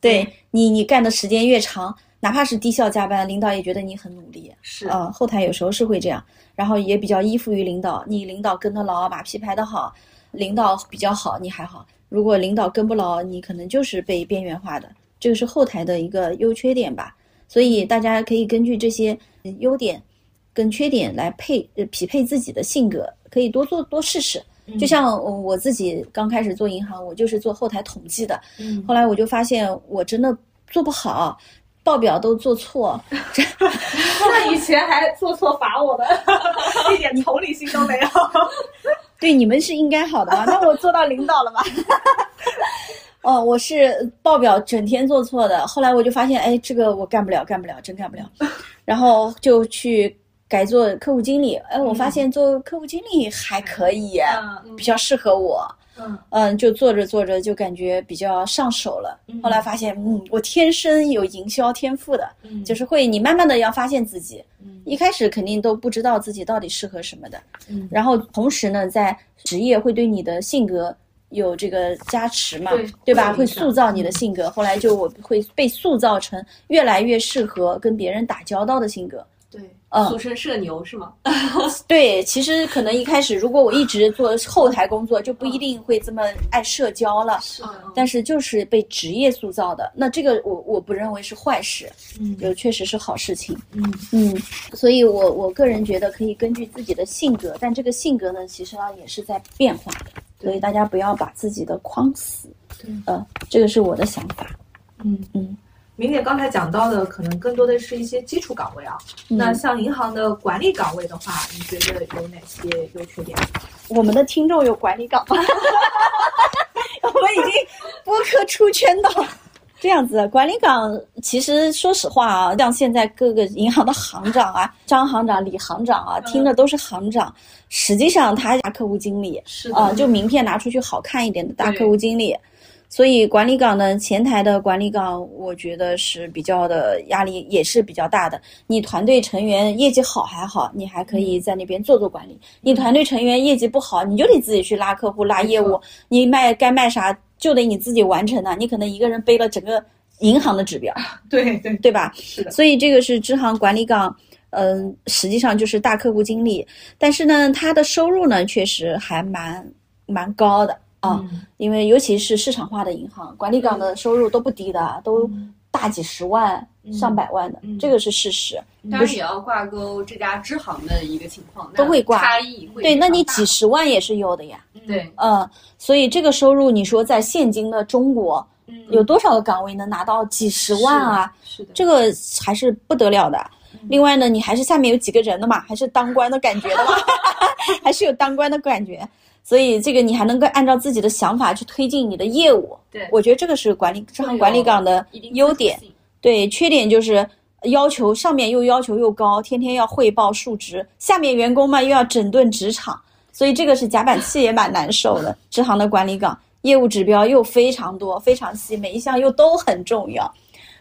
Speaker 2: 对你，你干的时间越长，哪怕是低效加班，领导也觉得你很努力。
Speaker 3: 是
Speaker 2: 啊、后台有时候是会这样，然后也比较依附于领导。你领导跟得牢，把屁排得好，领导比较好，你还好。如果领导跟不牢，你可能就是被边缘化的。这个是后台的一个优缺点吧。所以大家可以根据这些呃优点跟缺点来配呃匹配自己的性格，可以多做多试试。就像我我自己刚开始做银行，我就是做后台统计的，
Speaker 3: 嗯
Speaker 2: 后来我就发现我真的做不好，报表都做错，
Speaker 3: 那以前还做错罚我的，一点同理心都没有。
Speaker 2: 对，你们是应该好的啊，那我做到领导了吗？哦，我是报表整天做错的，后来我就发现，哎，这个我干不了，干不了，真干不了，然后就去改做客户经理。哎，我发现做客户经理还可以，
Speaker 3: 嗯
Speaker 2: 比较适合我。
Speaker 3: 嗯
Speaker 2: 嗯，就做着做着就感觉比较上手了。后来发现，嗯，我天生有营销天赋的，
Speaker 3: 嗯
Speaker 2: 就是会你慢慢的要发现自己。
Speaker 3: 嗯
Speaker 2: 一开始肯定都不知道自己到底适合什么的，
Speaker 3: 嗯
Speaker 2: 然后同时呢，在职业会对你的性格有这个加持嘛，
Speaker 3: 对
Speaker 2: 吧？会塑造你的性格。后来就我会被塑造成越来越适合跟别人打交道的性格。
Speaker 1: 对，
Speaker 2: 嗯
Speaker 1: 俗称社牛是吗？
Speaker 2: 对，其实可能一开始如果我一直做后台工作，就不一定会这么爱社交了。
Speaker 3: 是
Speaker 1: 的
Speaker 2: 但是就是被职业塑造的，那这个我我不认为是坏事，
Speaker 3: 嗯
Speaker 2: 就确实是好事情。
Speaker 3: 嗯
Speaker 2: 嗯，所以我我个人觉得可以根据自己的性格，但这个性格呢，其实呢也是在变化的，所以大家不要把自己的框死。
Speaker 3: 对
Speaker 2: 呃，这个是我的想法。
Speaker 3: 嗯
Speaker 2: 嗯。
Speaker 3: 明姐刚才讲到的，可能更多的是一些基础岗位啊。那
Speaker 2: 嗯
Speaker 3: 像银行的管理岗位的话，你觉得有哪些优缺点？
Speaker 2: 我们的听众有管理岗吗？我们已经播客出圈到这样子。管理岗其实说实话啊，像现在各个银行的行长啊，张行长、李行长啊，听的都是行长，实际上他大客户经理
Speaker 3: 是
Speaker 2: 啊，就名片拿出去好看一点的大客户经理。所以管理岗呢，前台的管理岗，我觉得是比较的压力也是比较大的。你团队成员业绩好还好，你还可以在那边做做管理。你团队成员业绩不好，你就得自己去拉客户、拉业务，你卖该卖啥就得你自己完成的。你可能一个人背了整个银行的指标，
Speaker 3: 对对
Speaker 2: 对吧？
Speaker 3: 是的，
Speaker 2: 所以这个是支行管理岗，嗯、实际上就是大客户经理，但是呢，他的收入呢确实还蛮蛮高的啊。
Speaker 3: 嗯
Speaker 2: 因为尤其是市场化的银行，管理岗的收入都不低的，都大几十万、上百万的，
Speaker 3: 嗯
Speaker 2: 这个是事实。
Speaker 1: 当然也要挂钩这家支行的一个情况，
Speaker 2: 都会挂
Speaker 1: 差异会
Speaker 2: 对，那你几十万也是有的呀。
Speaker 1: 对
Speaker 2: 嗯，所以这个收入，你说在现今的中国，
Speaker 3: 嗯
Speaker 2: 有多少个岗位能拿到几十万啊？
Speaker 3: 是的，
Speaker 2: 这个还是不得了的。
Speaker 3: 嗯
Speaker 2: 另外呢，你还是下面有几个人的嘛，还是当官的感觉的嘛，还是有当官的感觉。所以这个你还能够按照自己的想法去推进你的业务。
Speaker 1: 对
Speaker 2: 我觉得这个是管理支行管理岗的优点对，缺点就是要求上面又要求又高，天天要汇报数值，下面员工嘛又要整顿职场，所以这个是夹板气也蛮难受的。支行的管理岗业务指标又非常多，非常细，每一项又都很重要，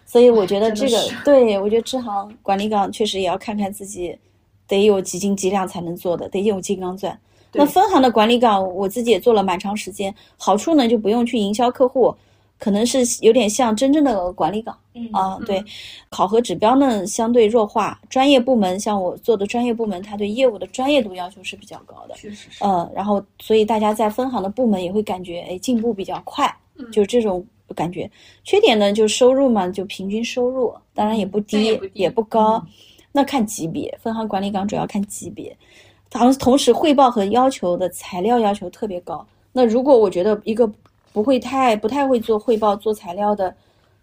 Speaker 2: 所以我觉得这个对我觉得支行管理岗确实也要看看自己，得有几斤几两才能做的，得有金刚钻。那分行的管理岗，我自己也做了蛮长时间，好处呢就不用去营销客户，可能是有点像真正的管理岗。
Speaker 3: 嗯
Speaker 2: 啊，对，考核指标呢相对弱化，专业部门像我做的专业部门，它对业务的专业度要求是比较高的。
Speaker 3: 确实是，
Speaker 2: 呃，然后所以大家在分行的部门也会感觉，哎，进步比较快，
Speaker 1: 嗯
Speaker 2: 就是这种感觉。缺点呢，就收入嘛，就平均收入，当然也不低，
Speaker 1: 也不
Speaker 2: 高。那看级别，分行管理岗主要看级别，同同时汇报和要求的材料要求特别高。那如果我觉得一个不会太不太会做汇报、做材料的，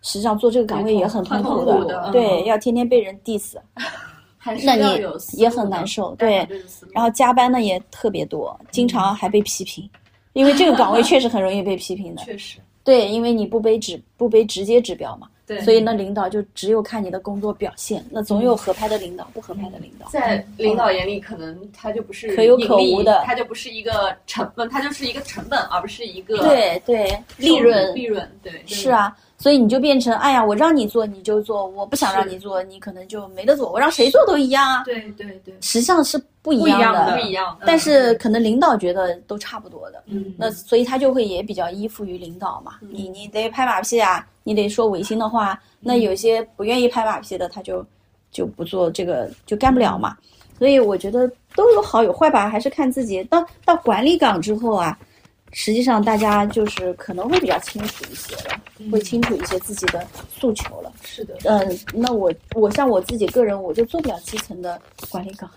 Speaker 2: 实际上做这个岗位也很
Speaker 1: 很
Speaker 2: 痛苦
Speaker 1: 的
Speaker 2: 对，
Speaker 1: 嗯。
Speaker 2: 要天天被人 diss，那你也很难受对然后加班呢也特别多，经常还被批评，因为这个岗位确实很容易被批评的。
Speaker 1: 确实。
Speaker 2: 对，因为你不背指不背直接指标嘛，
Speaker 1: 对，
Speaker 2: 所以那，领导就只有看你的工作表现。那总有合拍的领导，不合拍的领导。
Speaker 1: 在领导眼里，可能他就不是
Speaker 2: 可有可无的
Speaker 1: 他就不是一个成本，他就是一个成本，而不是一个
Speaker 2: 对对，利润
Speaker 1: 利润，对，
Speaker 2: 是啊，所以你就变成，哎呀，我让你做你就做，我不想让你做，你可能就没得做。我让谁做都一样啊，
Speaker 3: 对对对，
Speaker 2: 实际上是不一
Speaker 3: 样
Speaker 2: 的。
Speaker 1: 不一样的，
Speaker 2: 但是可能领导觉得都差不多的，
Speaker 3: 嗯，
Speaker 2: 那所以他就会也比较依附于领导嘛。
Speaker 1: 嗯
Speaker 2: 你你得拍马屁啊，你得说违心的话。那有些不愿意拍马屁的，他就就不做这个，就干不了嘛。所以我觉得都有好有坏吧，还是看自己。到到管理岗之后啊，实际上大家就是可能会比较清楚一些了，会清楚一些自己的诉求了。
Speaker 3: 是的，
Speaker 2: 嗯，那我我像我自己个人，我就做不了基层的管理岗，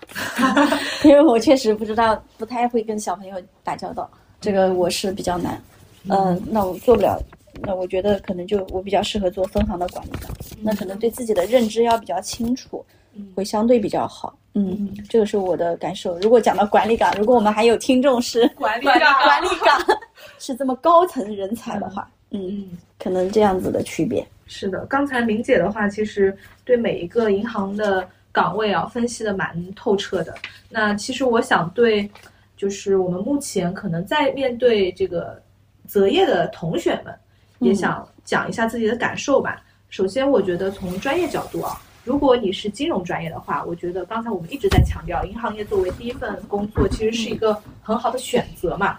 Speaker 2: 因为我确实不知道，不太会跟小朋友打交道，这个我是比较难。嗯，那我做不了，那我觉得可能就我比较适合做分行的管理岗，那可能对自己的认知要比较清楚，会相对比较好。嗯，这个是我的感受。如果讲到管理岗，如果我们还有听众是
Speaker 3: 管理
Speaker 1: 岗
Speaker 2: 管理岗是这么高层人才的话，嗯，
Speaker 3: 嗯。
Speaker 2: 可能这样子的区别。
Speaker 3: 是的，刚才明姐的话，其实对每一个银行的岗位啊分析的蛮透彻的。那其实我想对，就是我们目前可能在面对这个择业的同学们，也想讲一下自己的感受吧。首先，我觉得从专业角度啊，如果你是金融专业的话，我觉得刚才我们一直在强调，银行业作为第一份工作，其实是一个很好的选择嘛，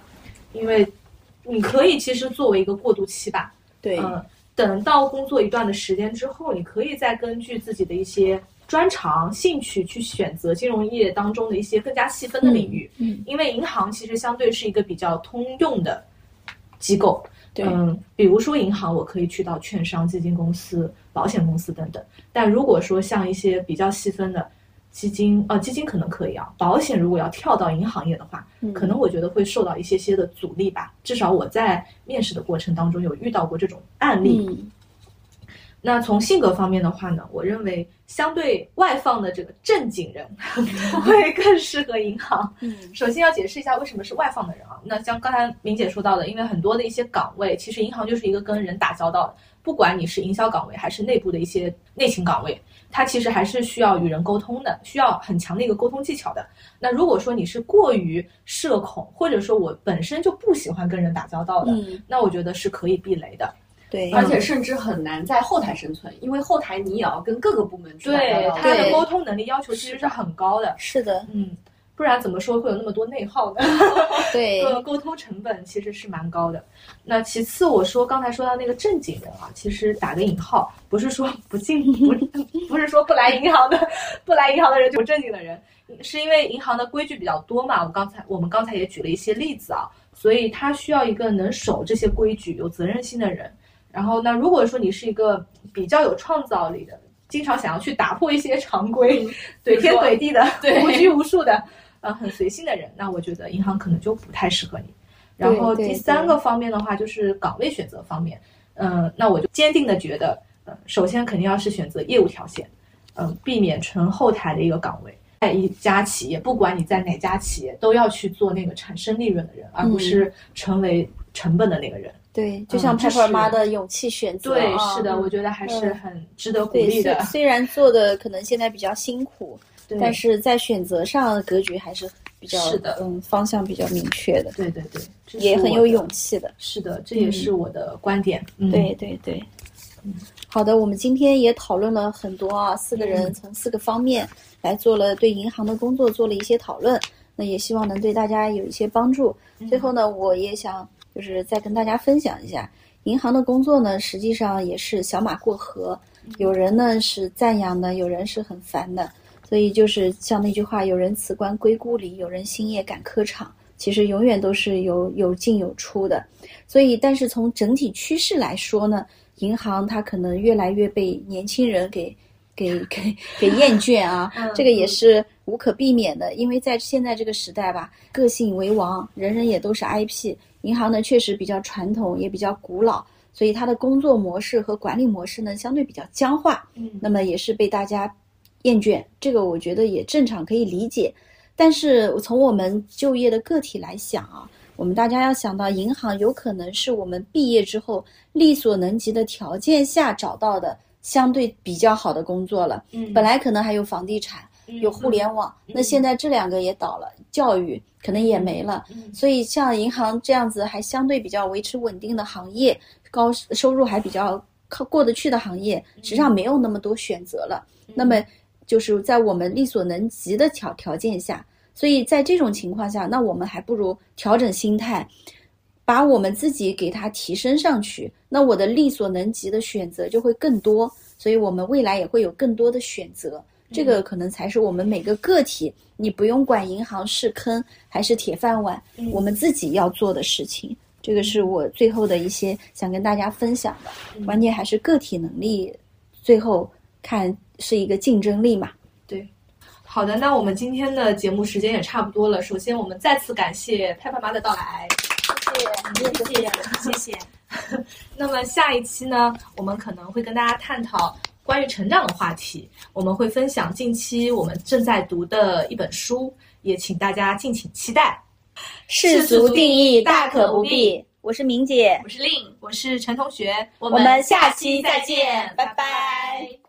Speaker 3: 因为你可以其实作为一个过渡期吧，
Speaker 2: 对，
Speaker 3: 嗯，等到工作一段的时间之后，你可以再根据自己的一些专长、兴趣去选择金融业当中的一些更加细分的领域。
Speaker 2: 嗯，
Speaker 3: 因为银行其实相对是一个比较通用的机构。
Speaker 2: 对
Speaker 3: 嗯，比如说银行，我可以去到券商、基金公司、保险公司等等。但如果说像一些比较细分的基金，呃，基金可能可以啊，保险如果要跳到银行业的话，
Speaker 2: 嗯
Speaker 3: 可能我觉得会受到一些些的阻力吧。至少我在面试的过程当中有遇到过这种案例。
Speaker 2: 嗯
Speaker 3: 那从性格方面的话呢，我认为相对外放的这个正经人 会更适合银行。
Speaker 2: 嗯
Speaker 3: 首先要解释一下为什么是外放的人啊。那像刚才明姐说到的，因为很多的一些岗位，其实银行就是一个跟人打交道的，不管你是营销岗位还是内部的一些内勤岗位，它其实还是需要与人沟通的，需要很强的一个沟通技巧的。那如果说你是过于社恐，或者说我本身就不喜欢跟人打交道的，
Speaker 2: 嗯，
Speaker 3: 那我觉得是可以避雷的。
Speaker 2: 对，
Speaker 1: 而且甚至很难在后台生存，因为后台你也要跟各个部门去打
Speaker 3: 对
Speaker 1: 交道
Speaker 3: 他的沟通能力要求其实是很高的，
Speaker 2: 是的，
Speaker 3: 嗯，不然怎么说会有那么多内耗呢？
Speaker 2: 对，
Speaker 3: 呃，沟通成本其实是蛮高的。那其次，我说刚才说到那个正经人啊，其实打个引号，不是说 不进，不是不是说不来银行的，不来银行的人就不正经的人，是因为银行的规矩比较多嘛。我刚才我们刚才也举了一些例子啊，所以他需要一个能守这些规矩、有责任心的人。然后那，如果说你是一个比较有创造力的，经常想要去打破一些常规，怼天怼地的，
Speaker 1: 对
Speaker 3: 无拘无束的，呃，很随性的人，那我觉得银行可能就不太适合你。然后第三个方面的话，就是岗位选择方面，嗯、那我就坚定的觉得，呃，首先肯定要是选择业务条线，嗯、避免纯后台的一个岗位。在一家企业，不管你在哪家企业，都要去做那个产生利润的人，而不是成为成本的那个人。
Speaker 2: 对，就像
Speaker 3: 嗯这
Speaker 2: Pepper 妈的勇气选择，
Speaker 3: 对，
Speaker 2: 啊
Speaker 3: 是的，我觉得还是
Speaker 2: 嗯
Speaker 3: 很值得鼓，励的
Speaker 2: 虽。虽然做的可能现在比较辛苦，
Speaker 3: 对
Speaker 2: 但是在选择上格局还是比较
Speaker 3: 是的
Speaker 2: 嗯，方向比较明确的，
Speaker 3: 对对对，
Speaker 2: 也很有勇气的。
Speaker 3: 是的，这也是我的观点。嗯，
Speaker 2: 对对对，好的，我们今天也讨论了很多啊，四个人从四个方面来做了对银行的工作做了一些讨论，那也希望能对大家有一些帮助。最后呢，我也想就是再跟大家分享一下，银行的工作呢，实际上也是小马过河，有人呢是赞扬的，有人是很烦的，所以就是像那句话，有人辞官归故里，有人星夜赶科场。其实永远都是有有进有出的，所以但是从整体趋势来说呢，银行它可能越来越被年轻人给给 给给厌倦啊，这个也是无可避免的，因为在现在这个时代吧，个性为王，人人也都是 IP。银行呢确实比较传统，也比较古老，所以它的工作模式和管理模式呢相对比较僵化，
Speaker 3: 嗯
Speaker 2: 那么也是被大家厌倦，这个我觉得也正常，可以理解。但是从我们就业的个体来想啊，我们大家要想到，银行有可能是我们毕业之后力所能及的条件下找到的相对比较好的工作了。
Speaker 3: 嗯
Speaker 2: 本来可能还有房地产，有互联网，那现在这两个也倒了，教育可能也没了。
Speaker 3: 嗯
Speaker 2: 所以像银行这样子还相对比较维持稳定的行业，高收入还比较靠过得去的行业，实际上没有那么多选择了。那么就是在我们力所能及的条条件下，所以在这种情况下，那我们还不如调整心态，把我们自己给它提升上去，那我的力所能及的选择就会更多，所以我们未来也会有更多的选择。这个可能才是我们每个个体，你不用管银行是坑还是铁饭碗，我们自己要做的事情。这个是我最后的一些想跟大家分享的，关键还是个体能力，最后看是一个竞争力嘛。
Speaker 3: 对好的，那我们今天的节目时间也差不多了。首先，我们再次感谢拍拍妈的到来。
Speaker 2: 谢谢，谢谢。
Speaker 4: 谢谢。
Speaker 3: 那么下一期呢，我们可能会跟大家探讨关于成长的话题，我们会分享近期我们正在读的一本书，也请大家敬请期待。
Speaker 2: 世俗定义大可不必。我是明姐，
Speaker 1: 我是令，
Speaker 3: 我是陈同学，
Speaker 1: 我
Speaker 2: 我们下期再见，拜拜。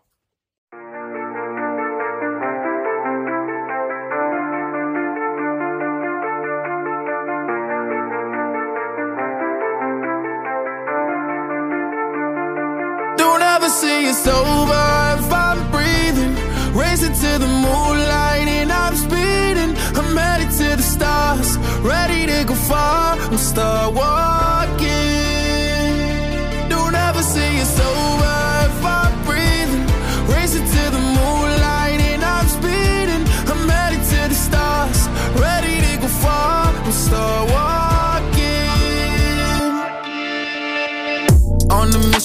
Speaker 5: Don't ever say it's over if I'm breathing. Racing to the moonlight and I'm speeding. I'm headed to the stars, ready to go far. I'm start walking. Don't ever say it's over if I'm breathing. Racing to the moonlight and I'm speeding. I'm headed to the stars, ready to go far. Start walking.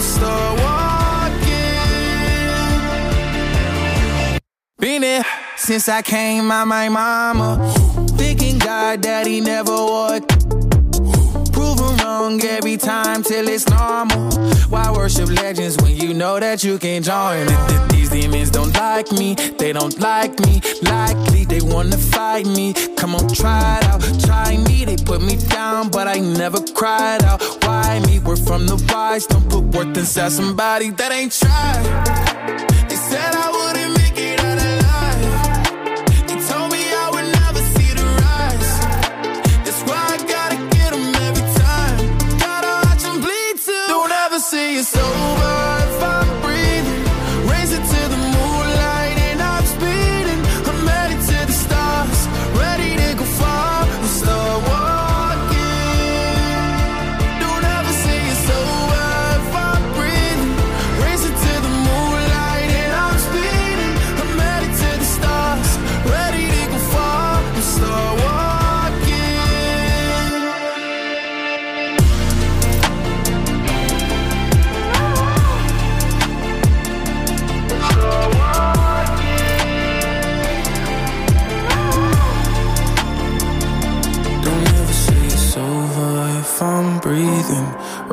Speaker 5: far. Start walking. Been there since I came out my mama. Thinking God he never would. Wrong every time till it's normal. Why worship legends when you know that you can join? Th- th- These demons don't like me, they don't like me. Likely they wanna fight me. Come on, try it out, try me. They put me down, but I never cried out. Why me? We're from the wise, don't put worth inside somebody that ain't tried. They said I wouldn't say it's over